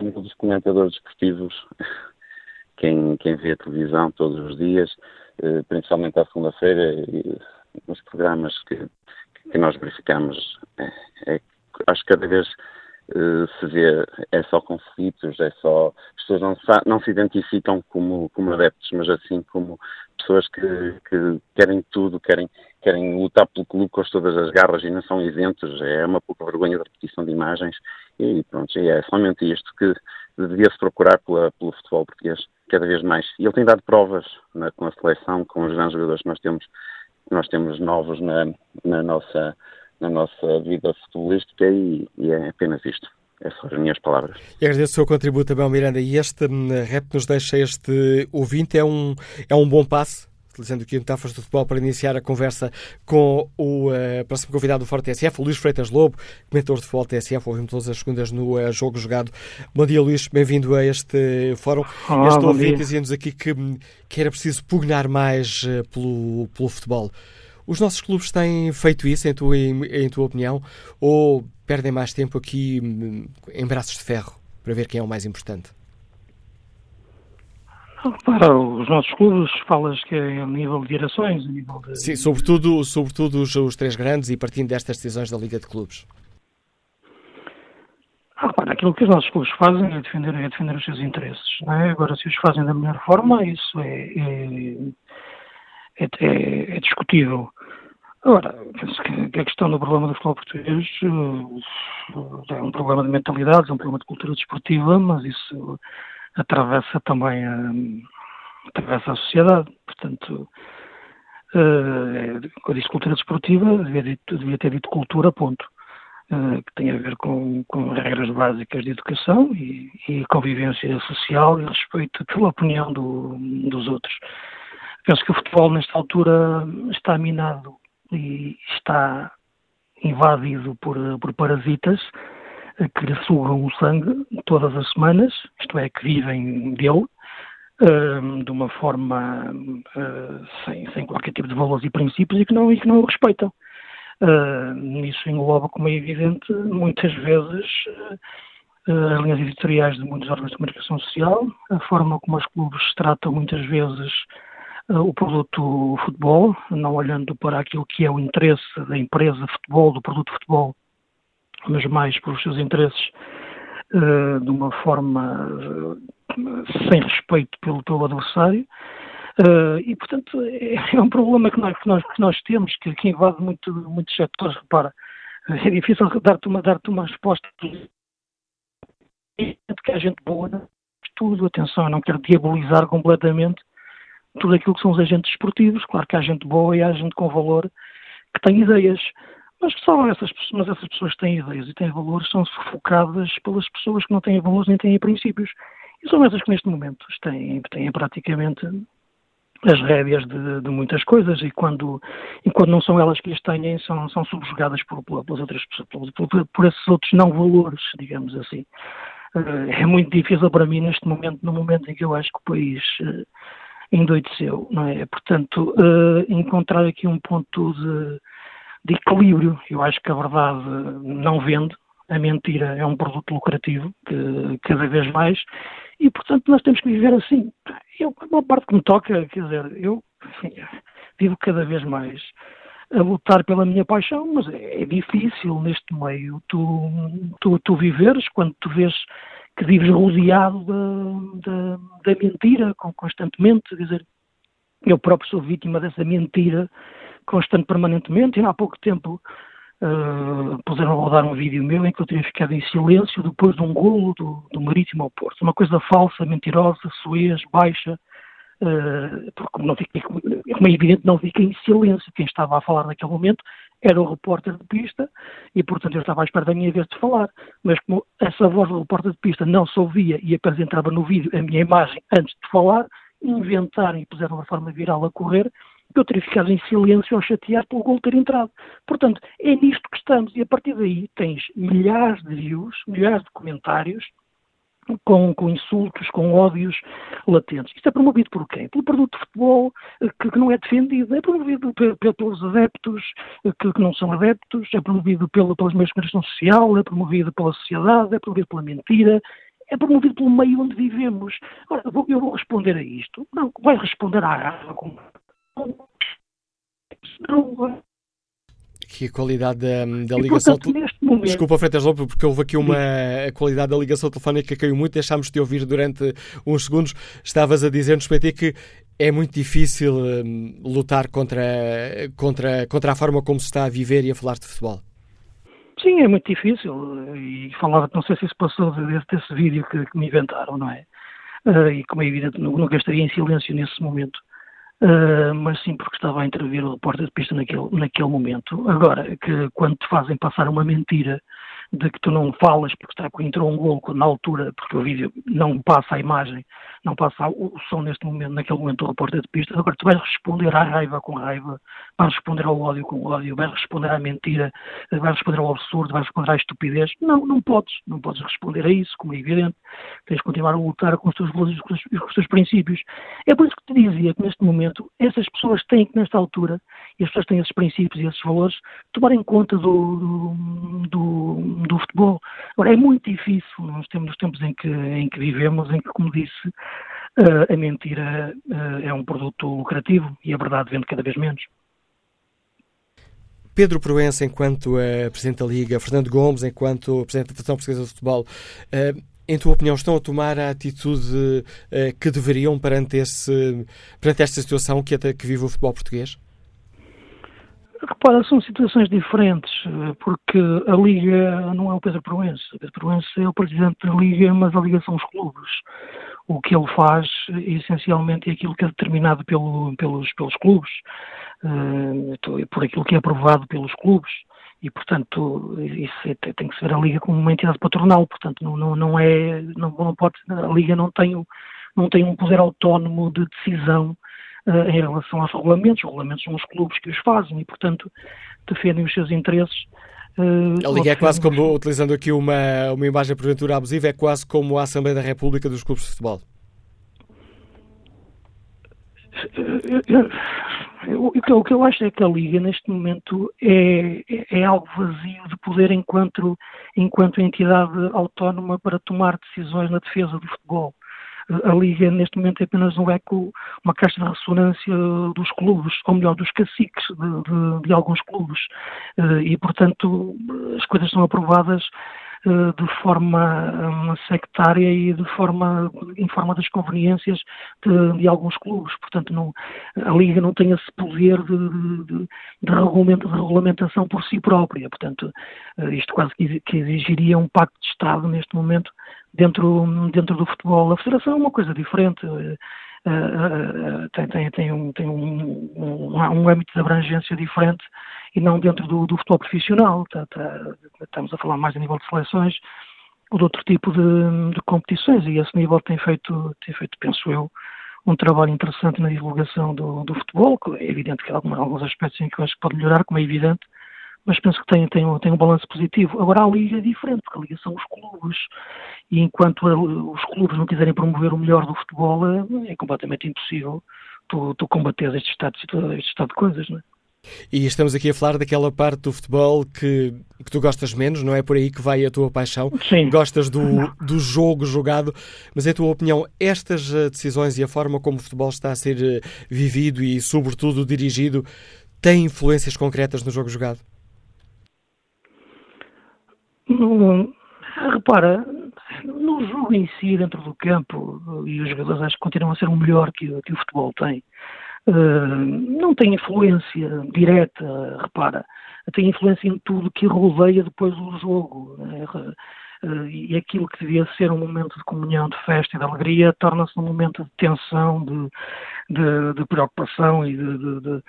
Nível dos comentadores desportivos, quem, quem vê a televisão todos os dias, eh, principalmente à segunda-feira, nos programas que, que nós verificamos, é, é, acho que cada vez uh, se vê, é só conflitos, é só. As pessoas não, não se identificam como, como adeptos, mas assim como pessoas que, que querem tudo, querem, querem lutar pelo clube com todas as garras e não são isentos. É uma pouca vergonha da repetição de imagens. E pronto, é somente isto que devia-se procurar pela, pelo futebol português cada vez mais. E ele tem dado provas na, com a seleção, com os grandes jogadores que nós temos, nós temos novos na, na nossa na nossa vida futebolística e, e é apenas isto. Essas são as minhas palavras. E agradeço o seu contributo, Abel Miranda. E este hum, rap nos deixa este ouvinte é um, é um bom passo utilizando aqui metáforas do futebol para iniciar a conversa com o uh, próximo convidado do Forte TSF, o Luís Freitas Lobo, comentador de futebol TSF, ouvimos todas as segundas no uh, Jogo Jogado. Bom dia, Luís, bem-vindo a este fórum. Olá, este ouvinte dizia-nos aqui que, hum, que era preciso pugnar mais uh, pelo, pelo futebol. Os nossos clubes têm feito isso, em tua, em tua opinião, ou perdem mais tempo aqui hum, em braços de ferro para ver quem é o mais importante? Para os nossos clubes, falas que é a nível de direções, a nível de... Sim, sobretudo, sobretudo os, os três grandes e partindo destas decisões da Liga de Clubes. Ah, para aquilo que os nossos clubes fazem é defender, é defender os seus interesses. É? Agora, se os fazem da melhor forma, isso é, é é, é, é discutível. Agora, penso que a questão do problema do futebol português eh, é um problema de mentalidades, é um problema de cultura desportiva, mas isso atravessa também a, atravessa a sociedade. Portanto, uh, quando diz cultura desportiva, devia, devia, ter dito cultura, ponto. Que tem a ver com, com regras básicas de educação e, e, convivência social e respeito pela opinião do, dos outros. Penso que o futebol, nesta altura, está minado e está invadido por, por parasitas que lhe sugam o sangue todas as semanas, isto é, que vivem dele, hum, de uma forma hum, sem, sem qualquer tipo de valores e princípios e que não, e que não o respeitam. Hum, isso engloba, como é evidente, muitas vezes as linhas editoriais de muitos órgãos de comunicação social, a forma como os clubes tratam muitas vezes o produto futebol, não olhando para aquilo que é o interesse da empresa futebol, do produto futebol, mas mais por os seus interesses uh, de uma forma uh, sem respeito pelo, pelo adversário. Uh, e, portanto, é, é, um problema que nós, que nós, que nós temos, que, que invade muito, muitos setores. Repara, é difícil dar-te uma, dar uma resposta que há gente boa tudo. Atenção, eu não quero diabolizar completamente tudo aquilo que são os agentes esportivos. Claro que há gente boa e há gente com valor que tem ideias. Mas só essas, mas essas pessoas que têm ideias e têm valores são sufocadas pelas pessoas que não têm valores nem têm princípios. E são essas que neste momento têm, têm praticamente as rédeas de, de, muitas coisas e quando, e quando não são elas que as têm, são, são subjugadas por, pelas outras pessoas, por, por, por esses outros não valores, digamos assim. Eh, é muito difícil para mim neste momento, no momento em que eu acho que o país uh, endoideceu, não é? Portanto, uh, encontrar aqui um ponto de, de equilíbrio. Eu acho que a verdade não vende, a mentira é um produto lucrativo, que, cada vez mais, e portanto nós temos que viver assim. Eu, uma parte que me toca, quer dizer, eu enfim, vivo cada vez mais a lutar pela minha paixão, mas é, é difícil neste meio tu, tu, tu viveres quando tu vês que vives rodeado da, mentira constantemente, quer dizer, eu próprio sou vítima dessa mentira constante permanentemente, e há pouco tempo uh, puseram a rodar um vídeo meu em que eu teria ficado em silêncio depois de um golo do, do Marítimo ao Porto. Uma coisa falsa, mentirosa, suez, baixa, uh, porque como, não fiquei, como é evidente não fiquei em silêncio. Quem estava a falar naquele momento era o repórter de pista e, portanto, eu estava à espera da minha vez de falar. Mas como essa voz do repórter de pista não se ouvia e apenas entrava no vídeo a minha imagem antes de falar, inventaram e puseram uma forma viral a correr, eu teria ficado em silêncio ao chatear pelo gol ter entrado. Portanto, é nisto que estamos. E a partir daí tens milhares de views, milhares de comentários, com, com, insultos, com ódios latentes. Isto é promovido por quem? Pelo produto de futebol eh, que, que não é defendido, é promovido pelos adeptos eh, que, que, não são adeptos, é promovido pelo, pelas meios de comunicação social, é promovido pela sociedade, é promovido pela mentira, é promovido pelo meio onde vivemos. Ora, eu vou responder a isto. Não, vai responder à raiva. Não, aqui a qualidade da, da ligação. Momento... Desculpa, Freitas Lopes, porque houve aqui uma a qualidade da ligação telefónica que caiu muito, deixámos de ouvir durante uns segundos. Estavas a dizer-nos, PT, que é muito difícil um, lutar contra, contra, contra a forma como se está a viver e a falar de futebol. Sim, é muito difícil. E falava, não sei se isso passou desse, desse vídeo que, que, me inventaram, não é? Uh, e como é evidente, nunca estaria em silêncio nesse momento. Uh, mas sim porque estava a intervir o repórter de pista naquele, naquele momento. Agora, que quando te fazem passar uma mentira de que tu não falas porque está, entrou um gol na altura, porque o vídeo não passa a imagem, não passa o, som neste momento, naquele momento o repórter de pista, agora tu vais responder à raiva com raiva, vais responder ao ódio com ódio, vais responder à mentira, vais responder ao absurdo, vais responder à estupidez. Não, não podes, não podes responder a isso, como é evidente, tens de continuar a lutar com os teus valores e com os, teus princípios. É por isso que te dizia que neste momento essas pessoas têm que, nesta altura, e as pessoas têm esses princípios e esses valores, tomar em conta do, do, do do futebol. Agora, é muito difícil, nós temos os tempos em que, em que vivemos, em que, como disse, uh, a mentira uh, é um produto lucrativo e a verdade vende cada vez menos. Pedro Proença, enquanto uh, Presidente da Liga, Fernando Gomes, enquanto Presidente da Federação Portuguesa de Futebol, em tua opinião, estão a tomar a atitude que deveriam perante, esse, perante esta situação que, que vive o futebol português? Repara, são situações diferentes, eh, porque a Liga não é o Pedro Proença. O Pedro Proença é o presidente da Liga, mas a Liga são os clubes. O que ele faz, essencialmente, é aquilo que é determinado pelo, pelos, pelos clubes, uh, por aquilo que é aprovado pelos clubes. E, portanto, isso é, tem que ser a Liga como uma entidade patronal. Portanto, não, não, não é. Não, não pode, a Liga não tem, não tem um poder autónomo de decisão uh, em relação aos regulamentos. Os regulamentos são os clubes que os fazem e, portanto, defendem os seus interesses. Uh, a Liga é quase como, utilizando aqui uma, uma imagem porventura abusiva, é quase como a Assembleia da República dos clubes de futebol. O que eu acho é que a Liga, neste momento, é, é, é algo vazio de poder enquanto, enquanto entidade autónoma para tomar decisões na defesa do futebol. A Liga neste momento é apenas um eco, uma caixa de ressonância dos clubes, ou melhor, dos caciques de, de, de alguns clubes. E, portanto, as coisas são aprovadas eh, de forma um, sectária e de forma, em forma das conveniências de, de, alguns clubes. Portanto, não, a Liga não tem esse poder de, de, de, regulamentação por si própria. Portanto, uh, isto quase que exigiria um pacto de Estado neste momento dentro, dentro do futebol. A Federação é uma coisa diferente. Uh, uh, tem, tem, tem, um, tem um, um, um, âmbito de abrangência diferente e não dentro do, do futebol profissional. Tá, tá, estamos a falar mais a nível de seleções ou de outro tipo de, de competições e esse nível tem feito, tem feito, penso eu, um trabalho interessante na divulgação do, do futebol. É evidente que há alguns aspectos em que eu acho que pode melhorar, como é evidente, mas penso que tem, tem, tem um balanço positivo. Agora, a Liga é diferente, porque a Liga são os clubes, e enquanto os clubes não quiserem promover o melhor do futebol, é, é completamente impossível tu, tu combater este estado, este estado de coisas, não é? E estamos aqui a falar daquela parte do futebol que, que tu gostas menos, não é por aí que vai a tua paixão? Sim. Gostas do, do jogo jogado, mas em tua opinião, estas eh, decisões e a forma como o futebol está a ser eh, vivido e, sobretudo, dirigido, têm influências concretas no jogo jogado? Repara, no jogo em si, dentro do campo, e os jogadores acho que continuam a ser o melhor que, que o futebol tem, uh, não tem influência direta, repara, tem influência em tudo que rodeia depois o jogo. Né? Uh, e aquilo que devia ser um momento de comunhão, de festa e de alegria, torna-se um momento de tensão, de, de, de preocupação e de, de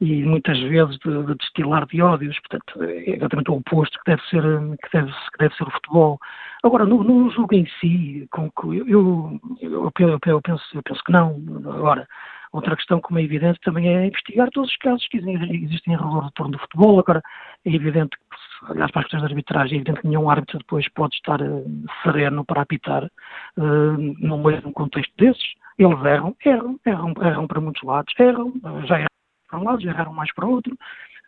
e muitas vezes de, de, destilar de ódios, portanto, é exatamente o oposto que deve ser, que deve, que deve ser o futebol. Agora, no, no jogo em si, com eu, eu, eu, eu, penso, eu penso que não. Agora, outra questão, como é evidente, também é investigar todos os casos que existem em redor do torno do futebol. Agora, é evidente que, aliás, para as questões de arbitragem, é evidente que nenhum árbitro depois pode estar uh, sereno para apitar uh, no um contexto desses. Eles erram, erram, erram, erram para muitos lados, erram, já erram para um lado, já erraram mais para o outro.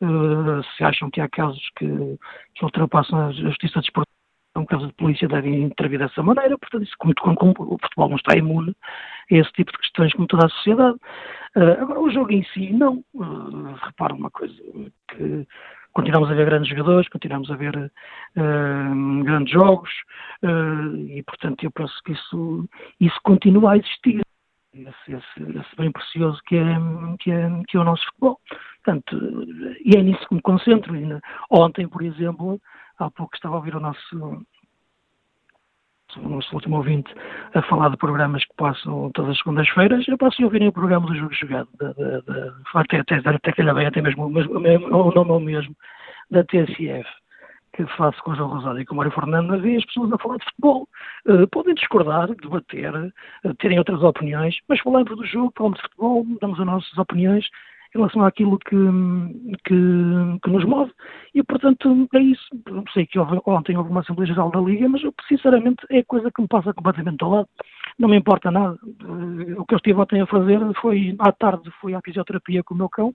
Uh, se acham que há casos que, que ultrapassam a justiça desportiva, um caso de polícia devem intervir dessa maneira, portanto, isso, como, como, como, o futebol não está imune a esse tipo de questões como toda a sociedade. Uh, agora, o jogo em si, não. Uh, repara uma coisa, que continuamos a ver grandes jogadores, continuamos a ver uh, grandes jogos, uh, e portanto eu penso que isso, isso continua a existir esse, esse, bem precioso que é, que, é, que é o nosso futebol. Portanto, e é nisso que me concentro. E, ontem, por exemplo, há pouco estava a ouvir o nosso, o nosso último ouvinte a falar de programas que passam todas as segundas-feiras. Eu passo a ouvir o programa do Jogo Jogado, de, de, de, até, até, até bem, até mesmo, mesmo, o nome é o mesmo, da TSF que faço com o João Rosado e com o Mário Fernando, vê as pessoas a falar de futebol. Uh, podem discordar, debater, uh, terem outras opiniões, mas falamos do jogo, falamos de futebol, damos as nossas opiniões em relação àquilo que, que, que, nos move. E, portanto, é isso. Não sei que houve, ontem houve uma Assembleia Geral da Liga, mas, sinceramente, é coisa que me passa completamente ao lado. Não me importa nada. Eh, o que eu estive ontem a fazer foi, à tarde, fui à fisioterapia com o meu cão,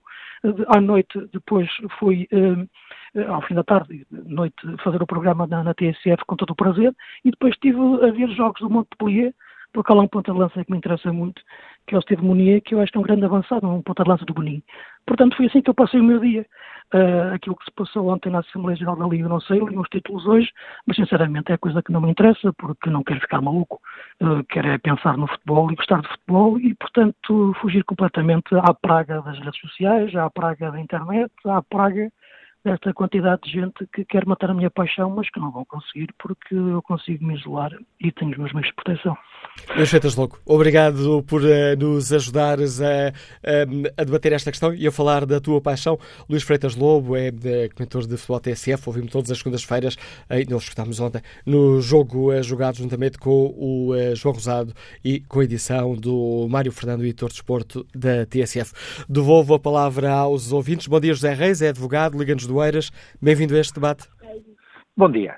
à noite, depois fui eh, ao fim da tarde, noite, fazer o programa na, na TSF com todo o prazer, e depois estive a ver jogos do Montpellier, porque há lá um ponta de lança que me interessa muito, que é o Steve Munier, que eu acho que é um grande avançado, um ponta de lança do Boninho. Portanto, foi assim que eu passei o meu dia. Uh, aquilo que se passou ontem na Assembleia Geral da Liga, não sei, li os títulos hoje, mas sinceramente é coisa que não me interessa, porque não quero ficar maluco, uh, quero é pensar no futebol e gostar de futebol e, portanto, fugir completamente à praga das redes sociais, à praga da internet, à praga esta quantidade de gente que quer matar a minha paixão, mas que não vão conseguir porque eu consigo me isolar e tenho os meus meios de proteção. Feitas Louco, obrigado por uh, nos ajudares a, a, a, debater esta questão e a falar da tua paixão. Luís Freitas Lobo é de, comentador de futebol TSF, ouvimos todas as segundas-feiras, aí nós escutámos ontem, no jogo uh, jogado juntamente com o uh, João Rosado e com a edição do Mário Fernando, editor de esporto da TSF. Devolvo a palavra aos ouvintes. Bom dia, José Reis, é advogado, liga-nos do Eiras. Bem-vindo a este debate. Bom dia.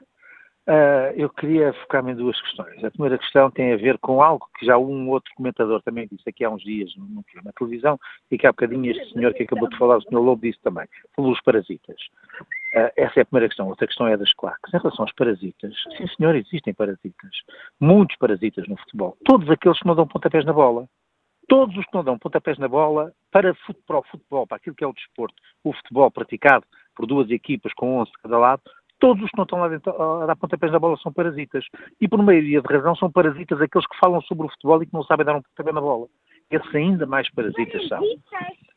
Uh, eu queria focar-me em duas questões. A primeira questão tem a ver com algo que já um outro comentador também disse aqui há uns dias no, na televisão e que há bocadinho este senhor que acabou de falar, o senhor Lobo, disse também. Falou dos parasitas. Uh, essa é a primeira questão. Outra questão é das claques. Em relação aos parasitas, sim senhor, existem parasitas. Muitos parasitas no futebol. Todos aqueles que não dão pontapés na bola. Todos os que não dão pontapés na bola para, para o futebol, para aquilo que é o desporto, o futebol praticado por duas equipas com 11 de cada lado, todos os que não estão lá dentro a dar pontapés na bola são parasitas. E por maioria de razão são parasitas aqueles que falam sobre o futebol e que não sabem dar um pontapé na bola. Esses ainda mais parasitas são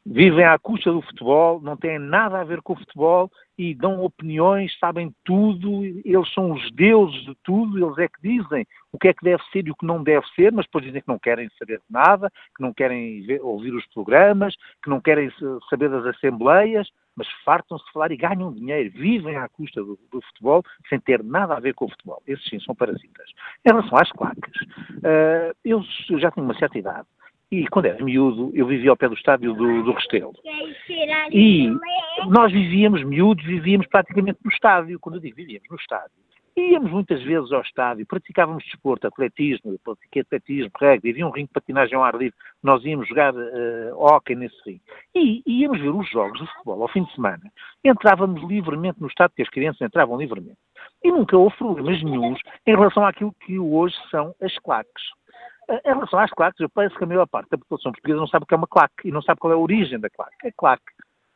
vivem à custa do futebol, não têm nada a ver com o futebol e dão opiniões, sabem tudo, eles são os deuses de tudo, eles é que dizem o que é que deve ser e o que não deve ser, mas depois dizem que não querem saber de nada, que não querem ver, ouvir os programas, que não querem saber das assembleias, mas fartam-se de falar e ganham dinheiro, vivem à custa do, do, futebol sem ter nada a ver com o futebol. Esses sim são parasitas. Em relação às claques, uh, eu já tenho uma certa idade e quando era miúdo, eu vivia ao pé do estádio do, do Restelo. E nós vivíamos miúdos, vivíamos praticamente no estádio. Quando eu digo vivíamos no estádio, íamos muitas vezes ao estádio, praticávamos desporto, atletismo, atletismo, rugby, havia um ringue de patinagem ao ar livre, nós íamos jogar uh, hóquei nesse ringue. E íamos ver os jogos de futebol ao fim de semana. Entrávamos livremente no estádio, porque as crianças entravam livremente. E nunca houve problemas nenhums em relação àquilo que hoje são as claques. Em relação às claques, eu penso que a maior parte da população portuguesa não sabe o que é uma claque e não sabe qual é a origem da claque. A claque,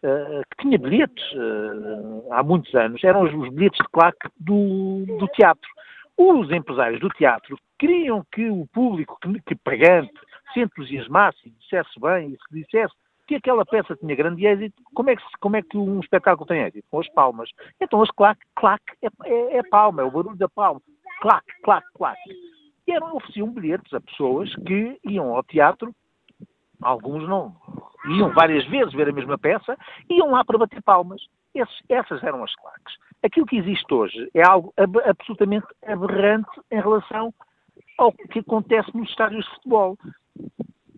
uh, que tinha bilhetes uh, há muitos anos, eram os, os bilhetes de claque do, do, teatro. Os empresários do teatro queriam que o público que, que pagante se entusiasmasse e dissesse bem e se dissesse que aquela peça tinha grande êxito, como é que, como é que um espetáculo tem êxito? Com as palmas. Então as claque, claque é, é, é palma, é o barulho da palma. Claque, claque, claque e eram, ofereciam bilhetes a pessoas que iam ao teatro, alguns não, iam várias vezes ver a mesma peça, iam lá para bater palmas. Esses, essas eram as claques. Aquilo que existe hoje é algo ab absolutamente aberrante em relação ao que acontece nos estádios de futebol.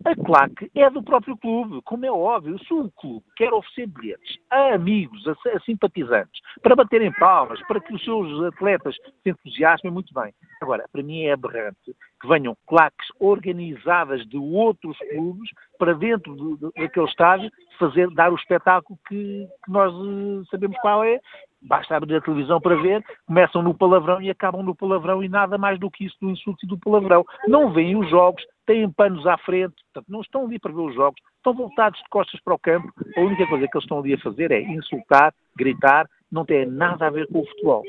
A claque é do próprio clube, como é óbvio. Se o clube quer oferecer bilhetes a amigos, a, simpatizantes, para baterem palmas, para que os seus atletas se entusiasmem, muito bem. Agora, para mim é aberrante que venham claques organizadas de outros clubes para dentro daquele estádio fazer, dar o espetáculo que, que nós uh, sabemos qual é basta abrir a televisão para ver, começam no palavrão e acabam no palavrão e nada mais do que isso do insulto e do palavrão. Não veem os jogos, têm panos à frente, portanto, não estão ali para ver os jogos, estão voltados de costas para o campo. A única coisa que eles estão ali a fazer é insultar, gritar, não tem nada a ver com o futebol.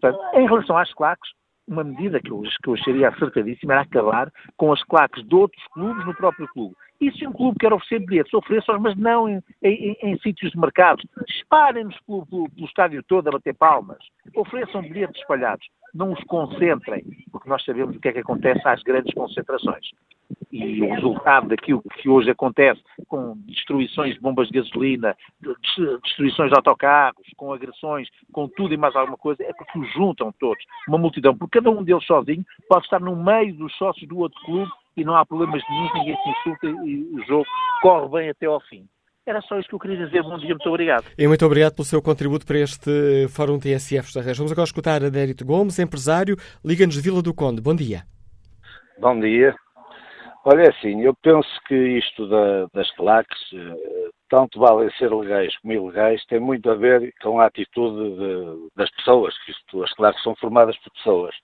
Portanto, em relação às claques, uma medida que eu, que eu acharia acertadíssima era acabar com as claques de outros clubes no próprio clube. E se um clube quer oferecer bilhetes, ofereça-os, mas não em, em, em, sítios de mercado. Esparem-nos pelo, pelo, pelo, estádio todo a bater palmas. Ofereçam bilhetes espalhados. Não os concentrem, porque nós sabemos o que é que acontece às grandes concentrações. E o resultado daquilo que hoje acontece, com destruições de bombas de gasolina, destruições de autocarros, com agressões, com tudo e mais alguma coisa, é porque os juntam todos. Uma multidão, porque cada um deles sozinho pode estar no meio dos sócios do outro clube e não há problemas nenhum, ninguém se insulta e o jogo corre bem até ao fim. Era só isso que eu queria dizer. Bom dia, muito obrigado. E muito obrigado pelo seu contributo para este Fórum TSF da Reis. Vamos agora escutar a Dérito Gomes, empresário, Liga-nos de Vila do Conde. Bom dia. Bom dia. Olha, é assim, eu penso que isto da, das claques, eh, tanto valem ser legais como ilegais, tem muito a ver com a atitude de, das pessoas, que isto, as claques são formadas por pessoas.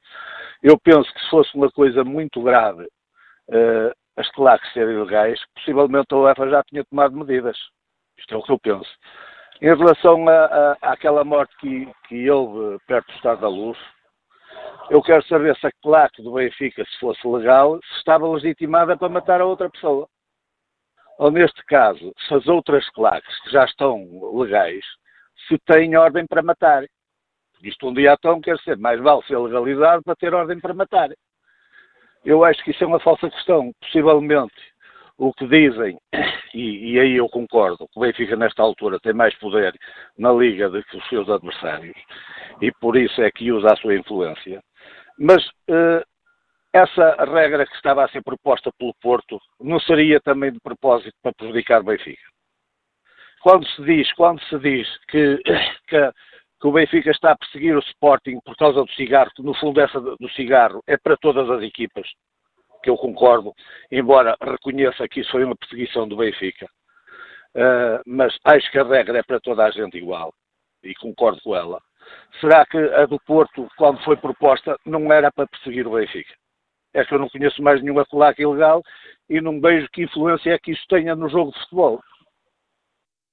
Eu penso que se fosse uma coisa muito grave uh, as claques serem ilegais, possivelmente a UEFA já tinha tomado medidas. Isto é o que eu penso. Em relação a, a, àquela morte que, que houve perto do Estado da Luz, eu quero saber se a claque do Benfica, se fosse legal, se estava legitimada para matar a outra pessoa. Ou neste caso, se as outras claques que já estão legais, se têm ordem para matar. Isto um dia então quer ser mais vale ser legalizado para ter ordem para matar. Eu acho que isso é uma falsa questão. Possivelmente, o que dizem, e, e, aí eu concordo, que o Benfica nesta altura tem mais poder na Liga do que os seus adversários, e por isso é que usa a sua influência. Mas uh, essa regra que estava a ser proposta pelo Porto não seria também de propósito para prejudicar o Benfica. Quando se diz, quando se diz que, que que o Benfica está a perseguir o Sporting por causa do cigarro, que no fundo essa do cigarro é para todas as equipas, que eu concordo, embora reconheça que isso foi uma perseguição do Benfica. Uh, mas acho que a regra é para toda a gente igual. e concordo com ela, será que a do Porto, quando foi proposta, não era para perseguir o Benfica? É que eu não conheço mais nenhuma claque ilegal e não vejo que influência é que isso tenha no jogo de futebol.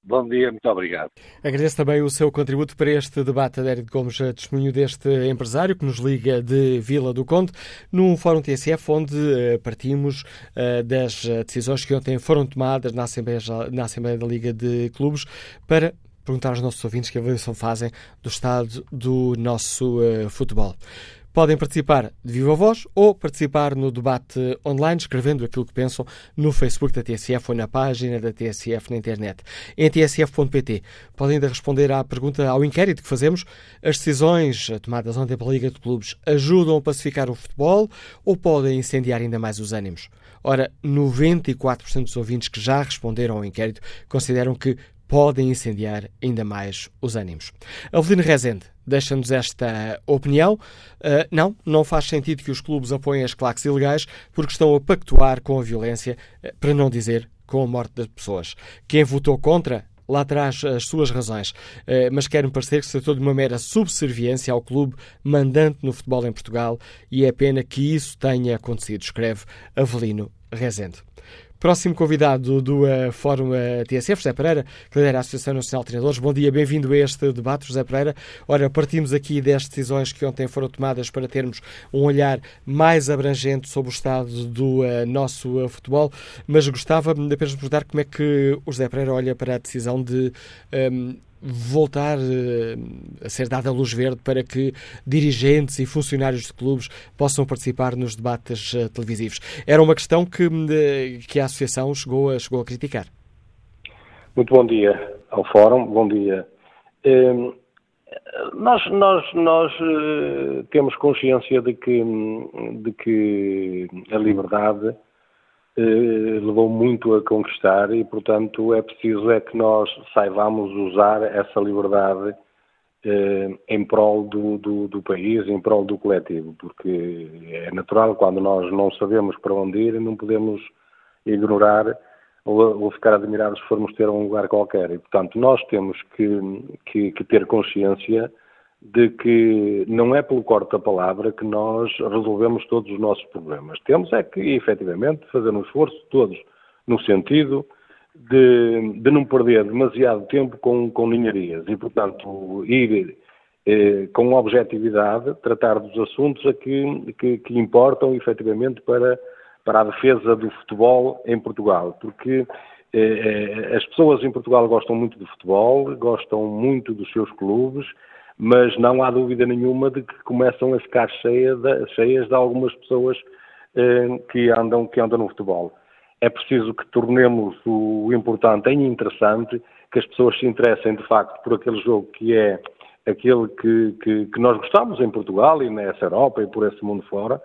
Bom dia, muito obrigado. Agradeço também o seu contributo para este debate, Adérito Gomes, testemunho deste empresário que nos liga de Vila do Conde, num Fórum TSF onde uh, partimos uh, das decisões que ontem foram tomadas na Assembleia, na Assembleia da Liga de Clubes para perguntar aos nossos ouvintes que avaliação fazem do estado do nosso futebol. Podem participar de viva voz ou participar no debate online, escrevendo aquilo que pensam no Facebook da TSF ou na página da TSF na internet. Em tsf.pt podem ainda responder à pergunta, ao inquérito que fazemos. As decisões tomadas ontem pela Liga de Clubes ajudam a pacificar o futebol ou podem incendiar ainda mais os ânimos? Ora, 94% dos ouvintes que já responderam ao inquérito consideram que podem incendiar ainda mais os ânimos. Avelino Rezende deixa-nos esta opinião. Uh, não, não faz sentido que os clubes apoiem as claques ilegais porque estão a pactuar com a violência, uh, para não dizer com a morte das pessoas. Quem votou contra lá traz as suas razões, uh, mas quer-me parecer que se tratou de uma mera subserviência ao clube mandante no futebol em Portugal e é pena que isso tenha acontecido, escreve Avelino Rezende. Próximo convidado do uh, Fórum uh, TSF, José Pereira, que lidera a Associação Nacional de Treinadores. Bom dia, bem-vindo a este debate, José Pereira. Ora, partimos aqui das decisões que ontem foram tomadas para termos um olhar mais abrangente sobre o estado do uh, nosso futebol, mas gostava apenas de perguntar como é que o José Pereira olha para a decisão de um, ehm, voltar eh, a ser dada a luz verde para que dirigentes e funcionários de clubes possam participar nos debates eh, televisivos. Era uma questão que, que a Associação chegou a, chegou a criticar. Muito bom dia ao Fórum, bom dia. Ehm, nós, nós, nós eh, temos consciência de que, de que a liberdade levou muito a conquistar e, portanto, é preciso é que nós saibamos usar essa liberdade eh, em prol do, do, do, país, em prol do coletivo, porque é natural quando nós não sabemos para onde ir, não podemos ignorar ou, ou ficar admirados se formos ter um lugar qualquer. E, portanto, nós temos que, que, que ter consciência de que não é pelo corte da palavra que nós resolvemos todos os nossos problemas. Temos é que, efetivamente, fazer um esforço todos no sentido de, de não perder demasiado tempo com, com ninharias e, portanto, ir eh, com objetividade, tratar dos assuntos a que, que, que, importam, efetivamente, para, para a defesa do futebol em Portugal. Porque eh, eh as pessoas em Portugal gostam muito de futebol, gostam muito dos seus clubes, mas não há dúvida nenhuma de que começam a ficar cheias de, cheias de algumas pessoas eh, que, andam, que andam no futebol. É preciso que tornemos o importante em interessante, que as pessoas se interessem de facto por aquele jogo que é aquele que, que, que nós gostamos em Portugal e nessa Europa e por esse mundo fora,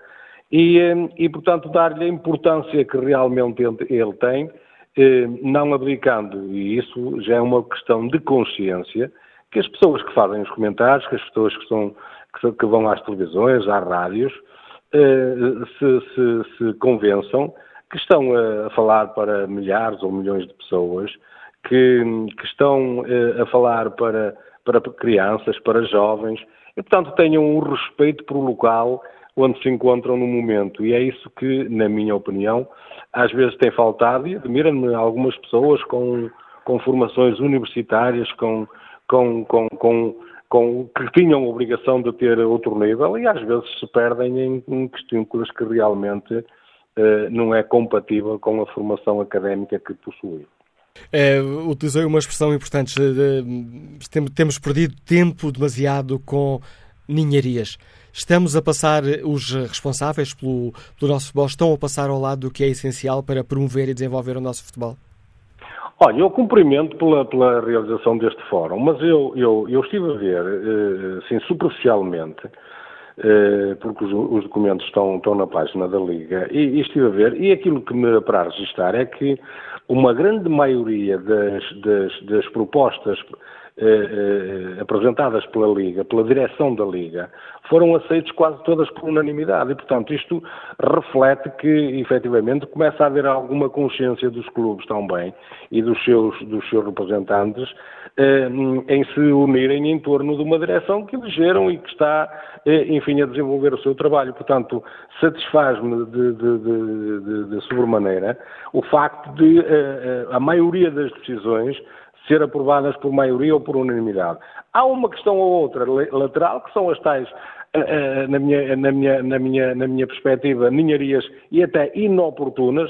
e, eh, e portanto dar-lhe a importância que realmente ele, ele tem, eh, não abdicando, e isso já é uma questão de consciência, que as pessoas que fazem os comentários, que as pessoas que, são, que, que vão às televisões, às rádios, eh, se, se, se, convençam que estão a falar para milhares ou milhões de pessoas, que, que estão eh, a falar para, para crianças, para jovens, e portanto tenham um respeito por o local onde se encontram no momento. E é isso que, na minha opinião, às vezes tem faltado, e admira-me algumas pessoas com, com formações universitárias, com, com, com, com, com, que tinham a obrigação de ter outro nível e às vezes se perdem em, em questões que realmente eh, não é compatível com a formação académica que possuem. É, utilizei uma expressão importante. De, temos perdido tempo demasiado com ninharias. Estamos a passar, os responsáveis pelo, pelo nosso futebol estão a passar ao lado do que é essencial para promover e desenvolver o nosso futebol? Olha, eu cumprimento pela, pela realização deste fórum, mas eu, eu, eu estive a ver, assim, superficialmente, eh, porque os, os, documentos estão, estão na página da Liga, e, e, estive a ver, e aquilo que me para registrar é que uma grande maioria das, das, das propostas eh, apresentadas pela Liga, pela direção da Liga, foram aceitos quase todas por unanimidade. E, portanto, isto reflete que, efetivamente, começa a haver alguma consciência dos clubes também e dos seus, dos seus representantes eh, em se unirem em torno de uma direção que elegeram e que está, eh, enfim, a desenvolver o seu trabalho. Portanto, satisfaz-me de, de, de, de, sobremaneira o facto de eh, a maioria das decisões ser aprovadas por maioria ou por unanimidade. Há uma questão ou outra lateral, que são as tais, na minha, na minha, na minha, na minha perspectiva, ninharias e até inoportunas,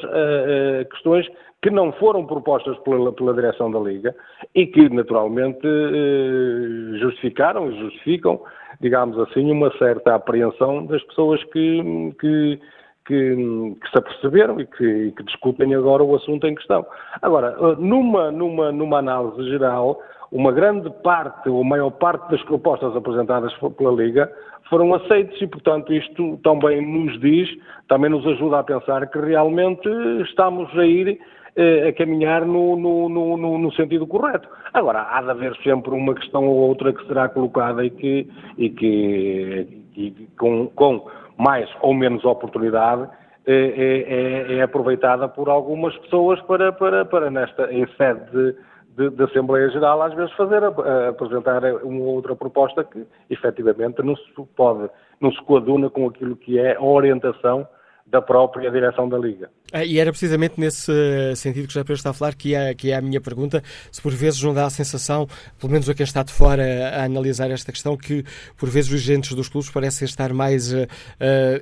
questões que não foram propostas pela, pela direção da Liga e que, naturalmente, eh, justificaram e justificam, digamos assim, uma certa apreensão das pessoas que, que, que, que se aperceberam e que, e que, discutem agora o assunto em questão. Agora, eh, numa, numa, numa análise geral, uma grande parte, ou maior parte das propostas apresentadas pela Liga foram aceitas e, portanto, isto também nos diz, também nos ajuda a pensar que realmente estamos a ir eh, a caminhar no, no, no, no, sentido correto. Agora, há de haver sempre uma questão ou outra que será colocada e que, e que e com, com, mais ou menos oportunidade é, é, é, aproveitada por algumas pessoas para, para, para nesta, em sede de, de, de, Assembleia Geral, às vezes fazer, apresentar uma outra proposta que efetivamente não se pode, não se coaduna com aquilo que é a orientação da própria direção da Liga. Ah, e era precisamente nesse sentido que já está a falar que é, que é a minha pergunta, se por vezes não dá a sensação, pelo menos a quem está de fora a analisar esta questão, que por vezes os agentes dos clubes parecem estar mais uh,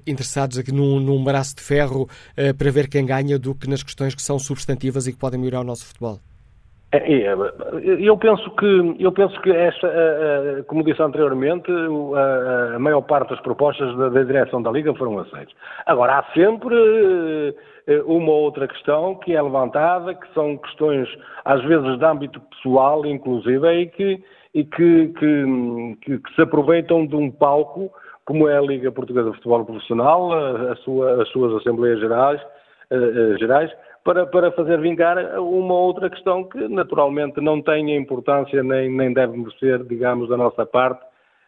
interessados aqui num, num, braço de ferro uh, para ver quem ganha do que nas questões que são substantivas e que podem melhorar o nosso futebol. É, é, eu penso que, eu penso que esta, como disse anteriormente, a, maior parte das propostas da, da direção da Liga foram aceitas. Agora, há sempre eh, uma outra questão que é levantada, que são questões, às vezes, de âmbito pessoal, inclusive, e que, e que, que, que se aproveitam de um palco, como é a Liga Portuguesa de Futebol Profissional, a, a sua, as suas Assembleias Gerais, uh, gerais para, para fazer vingar uma outra questão que naturalmente não tem importância nem, nem deve merecer, digamos, da nossa parte,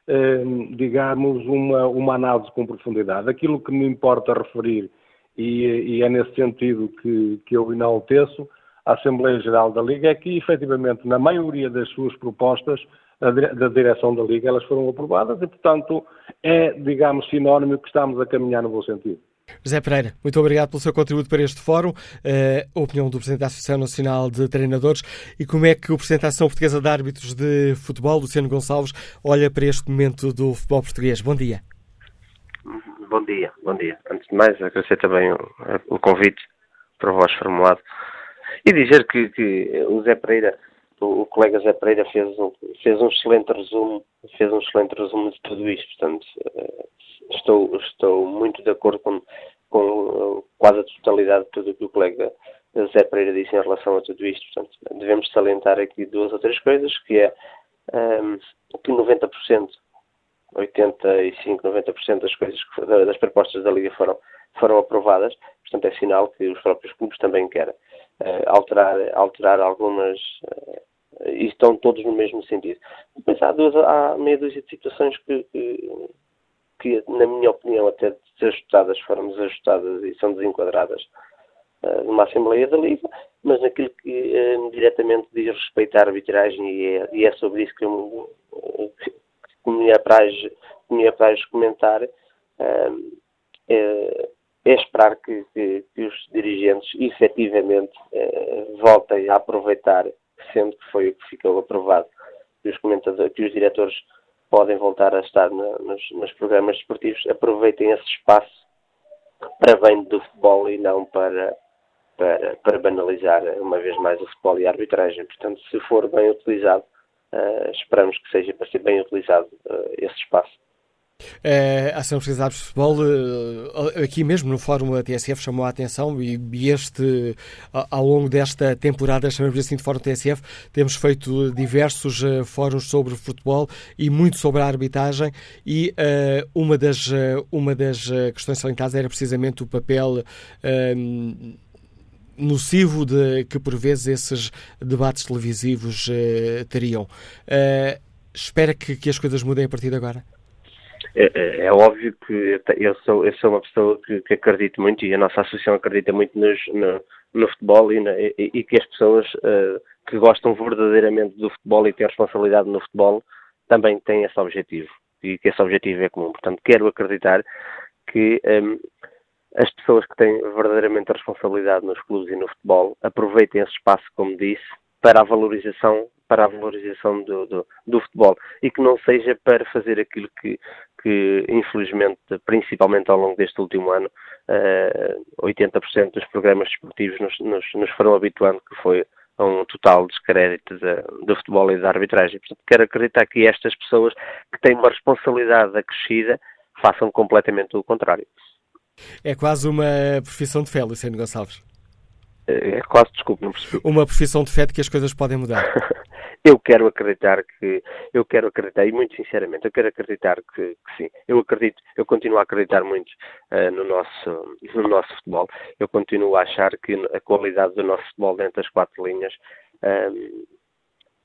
eh, digamos, uma, uma análise com profundidade. Aquilo que me importa referir, e, e é nesse sentido que, que eu enalteço, a Assembleia Geral da Liga é que, efetivamente, na maioria das suas propostas da direção da Liga, elas foram aprovadas e, portanto, é, digamos, sinónimo que estamos a caminhar no bom sentido. José Pereira, muito obrigado pelo seu contributo para este fórum, uh, a opinião do Presidente da Associação Nacional de Treinadores e como é que o Presidente da Associação Portuguesa de Árbitros de Futebol, Luciano Gonçalves, olha para este momento do futebol português. Bom dia. Bom dia, bom dia. Antes de mais, agradecer também o, o convite para vós formulado e dizer que, que o Zé Pereira, o, o, colega Zé Pereira fez um, fez um excelente resumo, fez um excelente resumo de tudo isto, portanto, uh, estou, estou muito de acordo com, com quase a totalidade de tudo o que o colega Zé Pereira disse em relação a tudo isto. Portanto, devemos salientar aqui duas ou três coisas, que é um, que 90%, 85%, 90% das coisas, que, das propostas da Liga foram, foram aprovadas. Portanto, é sinal que os próprios clubes também querem uh, alterar, alterar algumas... Uh, e estão todos no mesmo sentido. Depois há, duas, há meia dúzia de situações que, que que, na minha opinião, até desajustadas, foram desajustadas e são desenquadradas uh, numa Assembleia da Liga, mas naquilo que uh, diretamente diz respeito à arbitragem, e é, e é sobre isso que, eu, que me apraz, que me apraz comentar, uh, é, é, esperar que, que, que, os dirigentes efetivamente voltem a aproveitar, sendo que foi o que ficou aprovado, que os, comentadores, que os diretores podem voltar a estar na, nos, nos, programas desportivos, aproveitem esse espaço para bem do futebol e não para, para, para banalizar uma vez mais o futebol e a arbitragem. Portanto, se for bem utilizado, uh, esperamos que seja para ser bem utilizado uh, esse espaço. É, a Ação Portuguesa de Futebol, eh, aqui mesmo no Fórum da TSF, chamou a atenção e este, ao longo desta temporada, chamamos assim de Fórum TSF, temos feito diversos uh, fóruns sobre futebol e muito sobre a arbitragem e uh, uma das, uh, uma das questões salientadas era precisamente o papel nocivo de, que por vezes esses debates televisivos uh, teriam. Uh, espera que, que, as coisas mudem a partir de agora? É, é, é óbvio que eu sou, eu sou uma pessoa que, que, acredito muito e a nossa associação acredita muito nos, no, no, futebol e, na, e, e, que as pessoas uh, que gostam verdadeiramente do futebol e têm responsabilidade no futebol também têm esse objetivo e que esse objetivo é comum. Portanto, quero acreditar que um, as pessoas que têm verdadeiramente a responsabilidade nos clubes e no futebol aproveitem esse espaço, como disse, para a valorização para a valorização do, do, do, futebol e que não seja para fazer aquilo que, que infelizmente, principalmente ao longo deste último ano, uh, eh, 80% dos programas desportivos nos, nos, nos, foram habituando, que foi a um total descrédito do futebol e da arbitragem. Portanto, quero acreditar que estas pessoas que têm uma responsabilidade acrescida façam completamente o contrário. É quase uma profissão de fé, Luciano Gonçalves. É, é quase, desculpe, não percebi. Uma profissão de fé de que as coisas podem mudar. eu quero acreditar que, eu quero acreditar, e muito sinceramente, eu quero acreditar que, que sim. Eu acredito, eu continuo a acreditar muito uh, no, nosso, no nosso futebol. Eu continuo a achar que a qualidade do nosso futebol dentro das quatro linhas uh,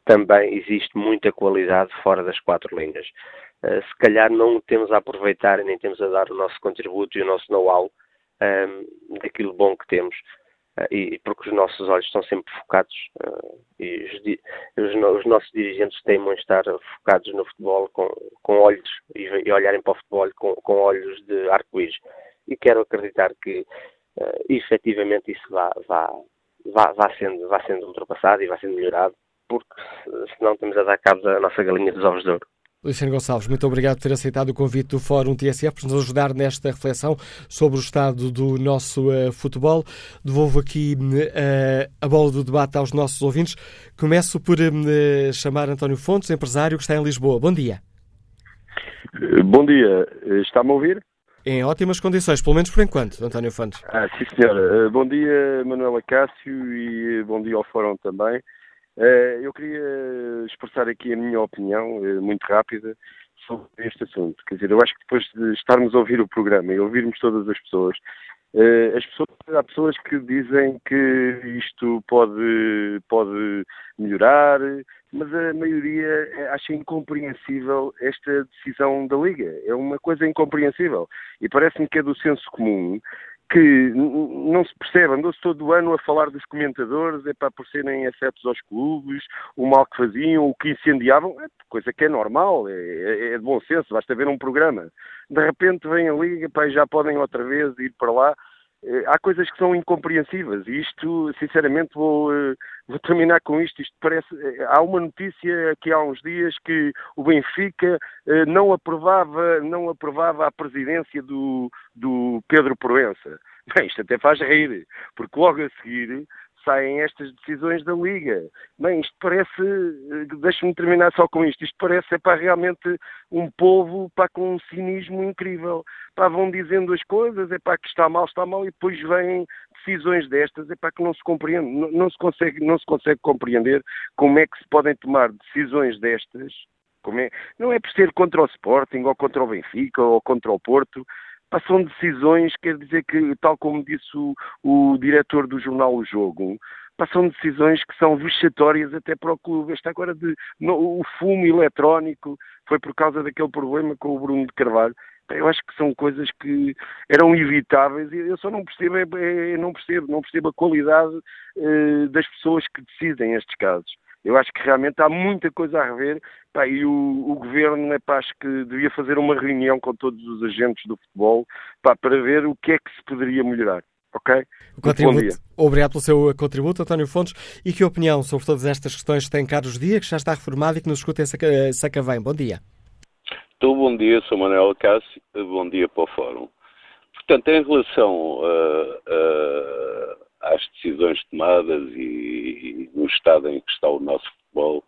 também existe muita qualidade fora das quatro linhas. Uh, se calhar não temos a aproveitar e nem temos a dar o nosso contributo e o nosso know-how um, daquilo bom que temos e porque os nossos olhos estão sempre focados uh, e os, os, os, nossos dirigentes teimam estar focados no futebol com, com olhos e, e, olharem para o futebol com, com olhos de arco-íris. E quero acreditar que uh, efetivamente isso vá, vá, vá, vá, sendo, vá sendo ultrapassado e vá sendo melhorado, porque senão estamos a dar cabo da nossa galinha dos ovos de ouro. Luciano Gonçalves, muito obrigado por ter aceitado o convite do Fórum TSF para nos ajudar nesta reflexão sobre o estado do nosso uh, futebol. Devolvo aqui uh, a bola do debate aos nossos ouvintes. Começo por uh, chamar António Fontes, empresário que está em Lisboa. Bom dia. Bom dia. Está-me a ouvir? Em ótimas condições, pelo menos por enquanto, António Fontes. Ah, sim, senhora. Bom dia, Manuela Cássio, e bom dia ao Fórum também. Eh, eu queria expressar aqui a minha opinião, eh, muito rápida, sobre este assunto. Quer dizer, eu acho que depois de estarmos a ouvir o programa e ouvirmos todas as pessoas, eh, as pessoas, há pessoas que dizem que isto pode, pode melhorar, mas a maioria acha incompreensível esta decisão da Liga. É uma coisa incompreensível. E parece-me que é do senso comum que não se percebe, andou-se todo o ano a falar dos comentadores, é para por serem afetos aos clubes, o mal que faziam, o que incendiavam, é coisa que é normal, é, é, é de bom senso, basta ver um programa. De repente vem a Liga, pá, já podem outra vez ir para lá. É, há coisas que são incompreensíveis e isto, sinceramente, vou, eh, vou terminar com isto. Isto parece. Eh, há uma notícia aqui há uns dias que o Benfica eh, não aprovava, não aprovava a presidência do, do Pedro Proença. Bem, isto até faz rir, porque logo a seguir saem estas decisões da Liga. Bem, isto parece, deixe-me terminar só com isto, isto parece é para realmente um povo para com um cinismo incrível. Pá, vão dizendo as coisas, é para que está mal, está mal, e depois vêm decisões destas, é para que não se compreende, não, não, se consegue, não se consegue compreender como é que se podem tomar decisões destas, é, não é por ser contra o Sporting, ou contra o Benfica, ou contra o Porto, são decisões, quer dizer que, tal como disse o, o diretor do jornal O Jogo, são decisões que são vexatórias até para o clube. Esta agora de no, o fumo eletrónico foi por causa daquele problema com o Bruno de Carvalho. Eu acho que são coisas que eram evitáveis e eu só não percebo, é, é, não percebo, não percebo a qualidade eh, das pessoas que decidem estes casos. Eu acho que realmente há muita coisa a rever pá, e o, o governo pá, acho que devia fazer uma reunião com todos os agentes do futebol pá, para ver o que é que se poderia melhorar. Ok? Contributo. Obrigado pelo seu contributo, António Fontes. E que opinião sobre todas estas questões tem Carlos Dias, que já está reformado e que nos escuta em Saca, Sacavém? Bom dia. Estou bom dia, sou Manuel Cássio. Bom dia para o Fórum. Portanto, em relação uh, uh, às decisões tomadas e, e, no estado em que está o nosso futebol.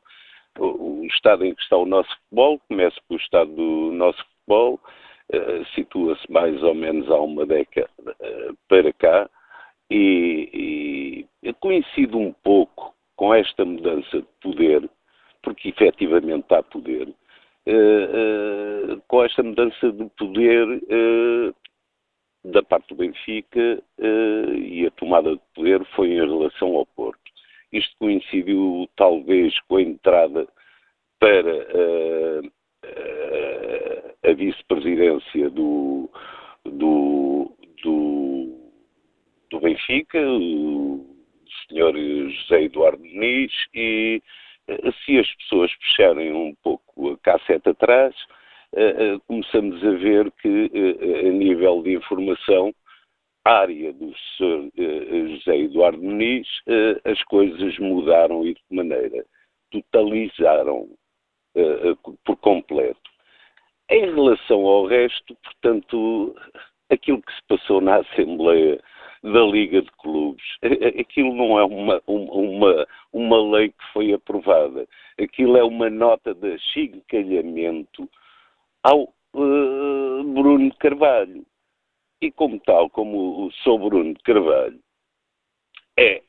O, o, estado em que está o nosso futebol, começa pelo estado do nosso futebol, uh, situa-se mais ou menos há uma década uh, para cá e, e coincide um pouco com esta mudança de poder, porque efetivamente há poder, uh, uh, com esta mudança de poder uh, da parte do Benfica uh, e a tomada de poder foi em relação ao Porto. Isto coincidiu talvez com a entrada para uh, uh, a vice-presidência do, do, do, do, Benfica, o senhor José Eduardo Muniz, e se as pessoas puxarem um pouco a cassete atrás, começamos a ver que, uh, a nível de informação, área do Sr. José Eduardo Muniz, as coisas mudaram e de que maneira? Totalizaram por completo. Em relação ao resto, portanto, aquilo que se passou na Assembleia da Liga de Clubes. Aquilo não é uma, uma, uma lei que foi aprovada. Aquilo é uma nota de achincalhamento ao uh, Bruno Carvalho. E como tal, como o Sr. Bruno Carvalho é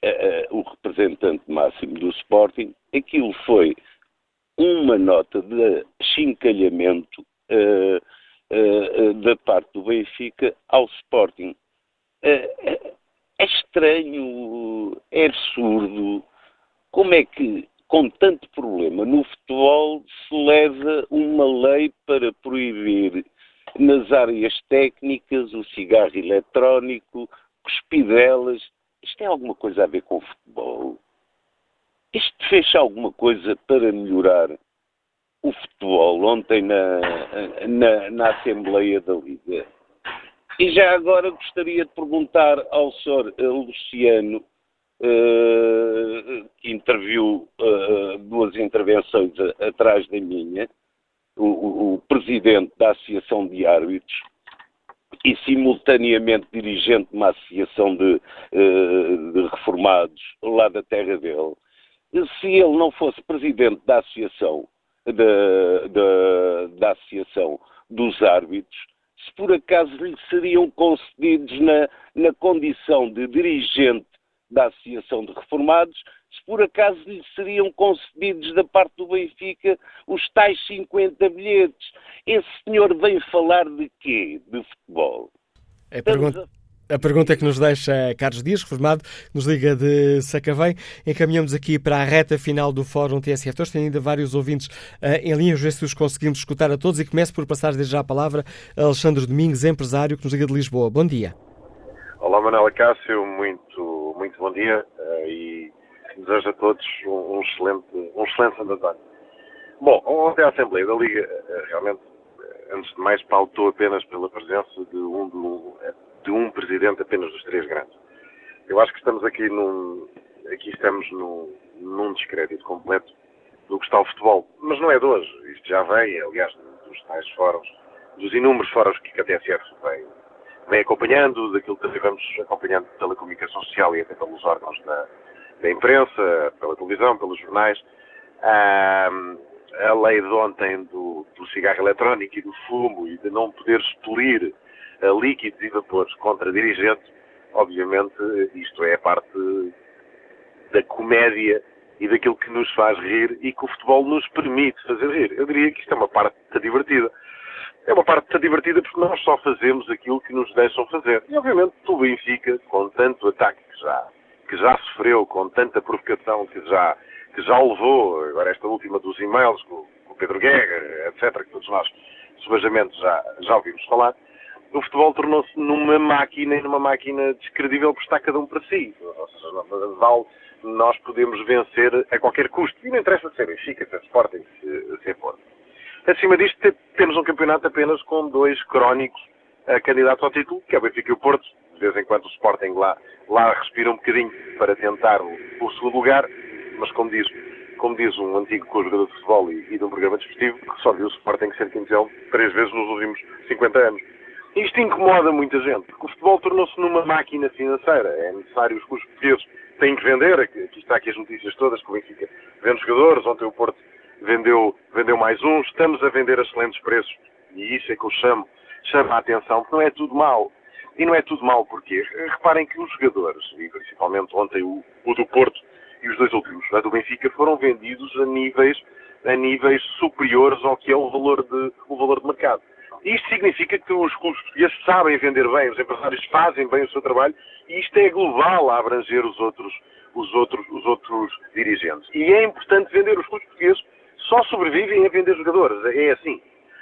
uh, o representante máximo do Sporting, aquilo foi uma nota de chincalhamento da parte do Benfica ao Sporting. É estranho, é absurdo. Como é que com tanto problema no futebol se leva uma lei para proibir nas áreas técnicas o cigarro eletrónico, cuspidelas. Isto tem alguma coisa a ver com o futebol? Isto fez alguma coisa para melhorar o futebol ontem na, na, na Assembleia da Liga? E já agora gostaria de perguntar ao Sr. Luciano uh, interviu uh, duas intervenções atrás da minha, o, presidente da Associação de Árbitros e simultaneamente dirigente de uma associação de, uh, de reformados lá da terra dele, se ele não fosse presidente da associação, da, da, da associação dos árbitros, se por acaso lhe seriam concedidos na, na condição de dirigente da Associação de Reformados, se por acaso lhe seriam concedidos da parte do Benfica os tais 50 bilhetes. Esse senhor vem falar de quê? De futebol. É pergunta... A pergunta que nos deixa Carlos Dias, reformado, nos liga de Sacavém. Encaminhamos aqui para a reta final do Fórum TSF. Hoje tem ainda vários ouvintes uh, em linha, ver se os conseguimos escutar a todos e começo por passar desde já a palavra a Alexandre Domingos, empresário, que nos liga de Lisboa. Bom dia. Olá, Manuela Cássio, muito muito bom dia uh, e desejo a todos um, excelente, um excelente Santo António. Bom, ontem a Assembleia da Liga uh, realmente, uh, antes de mais, pautou apenas pela presença de um, de um presidente apenas dos três grandes. Eu acho que estamos aqui num, aqui estamos num, num descrédito completo do que está o futebol. Mas não é de hoje. Isto já vem, aliás, dos tais fóruns, dos inúmeros fóruns que a TSF vem vem acompanhando, daquilo que vamos acompanhando pela comunicação social e até pelos órgãos da, da imprensa, pela televisão, pelos jornais. A lei de ontem do, do, cigarro eletrónico e do fumo e de não poder expelir uh, líquidos e vapores contra dirigentes, obviamente isto é a parte da comédia e daquilo que nos faz rir e que o futebol nos permite fazer rir. Eu diria que isto é uma parte divertida é uma parte divertida porque nós só fazemos aquilo que nos deixam fazer. E obviamente o Benfica, com tanto ataque que já, que já sofreu, com tanta provocação que já, que já levou, agora esta última dos e-mails com, com o Pedro Guerra, etc., que todos nós subajamente já, já ouvimos falar, o futebol tornou-se numa máquina e numa máquina descredível porque está cada um para si. Ou seja, nós podemos vencer a qualquer custo. E não interessa ser Benfica, ser Sporting, se, se for. Acima disto, temos um campeonato apenas com dois crónicos uh, candidatos ao título, que é o Benfica e o Porto. De vez em quando o Sporting lá, lá respira um bocadinho para tentar o, o segundo lugar, mas como diz, como diz um antigo jogador de futebol e, e de um programa desportivo, que só viu o Sporting ser campeão três vezes nos últimos 50 anos. Isto incomoda muita gente, porque o futebol tornou-se numa máquina financeira. É necessário, os portugueses têm que vender, aqui está aqui as notícias todas, que o Benfica vende jogadores, ontem o Porto vendeu, vendeu mais um, estamos a vender a excelentes preços. E isso é que eu chamo, chamo a atenção, porque não é tudo mal. E não é tudo mal porque reparem que os jogadores, e principalmente ontem o, o do Porto e os dois últimos, a do Benfica, foram vendidos a níveis, a níveis superiores ao que é o valor de, o valor de mercado. Isto significa que os clubes portugueses sabem vender bem, os empresários fazem bem o seu trabalho e isto é global a abranger os outros, os outros, os outros dirigentes. E é importante vender os clubes só sobrevivem a vender jogadores, é assim.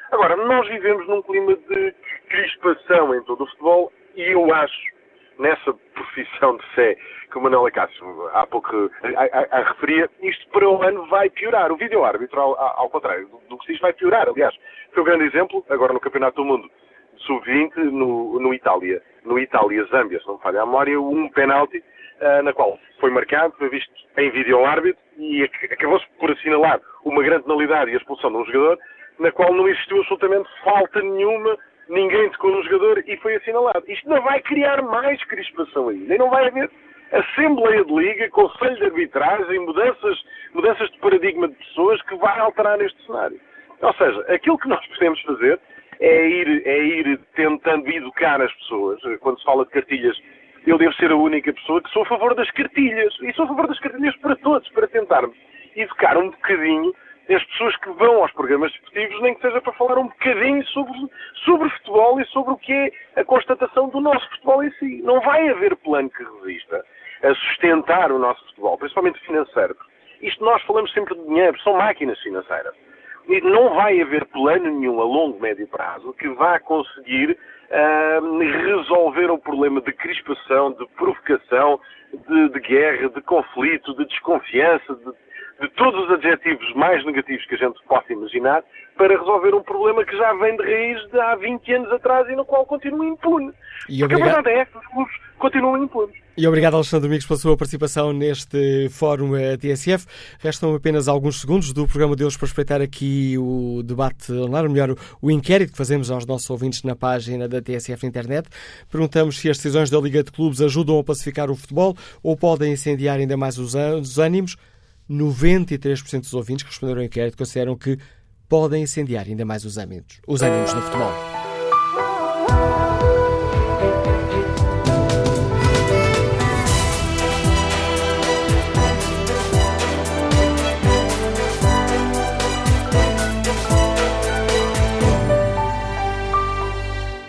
Agora, nós vivemos num clima de crispação em todo o futebol e eu acho, nessa profissão de fé que o Manuel Acácio há pouco a, a, a, referia, isto para o ano vai piorar. O vídeo-árbitro, ao, ao, contrário do, do, que se diz, vai piorar. Aliás, foi um grande exemplo, agora no Campeonato do Mundo Sub-20, no, no Itália. No Itália-Zâmbia, se não me falha a memória, um penalti na qual foi marcado, foi visto em vídeo-árbitro e acabou-se por assinalar uma grande penalidade e a expulsão de um jogador, na qual não existiu absolutamente falta nenhuma ninguém tocou no jogador e foi assinalado. Isto não vai criar mais crispação aí. Nem não vai haver Assembleia de Liga, Conselho de Arbitragem, mudanças, mudanças de paradigma de pessoas que vai alterar neste cenário. Ou seja, aquilo que nós podemos fazer é ir, é ir tentando educar as pessoas. Quando se fala de cartilhas, eu devo ser a única pessoa que sou a favor das cartilhas. E sou a favor das cartilhas para todos, para tentarmos educar um bocadinho as pessoas que vão aos programas desportivos, nem que seja para falar um bocadinho sobre, sobre futebol e sobre o que é a constatação do nosso futebol em si. Não vai haver plano que resista a sustentar o nosso futebol, principalmente financeiro. Isto nós falamos sempre de dinheiro, são máquinas financeiras. E não vai haver plano nenhum a longo, médio prazo que vá conseguir uh, resolver o problema de crispação, de provocação, de, de guerra, de conflito, de desconfiança, de de todos os adjetivos mais negativos que a gente possa imaginar para resolver um problema que já vem de raiz de há 20 anos atrás e no qual continua impune. E Porque obrigado... a verdade é que os clubes continuam impunes. E obrigado, Alexandre Domingos, pela sua participação neste Fórum eh, TSF. Restam apenas alguns segundos do programa de hoje para espreitar aqui o debate online, ou melhor, o inquérito que fazemos aos nossos ouvintes na página da TSF internet. Perguntamos se as decisões da Liga de Clubes ajudam a pacificar o futebol ou podem incendiar ainda mais os ânimos. 93% dos ouvintes que responderam ao inquérito consideram que podem incendiar ainda mais os ânimos, os ânimos no futebol.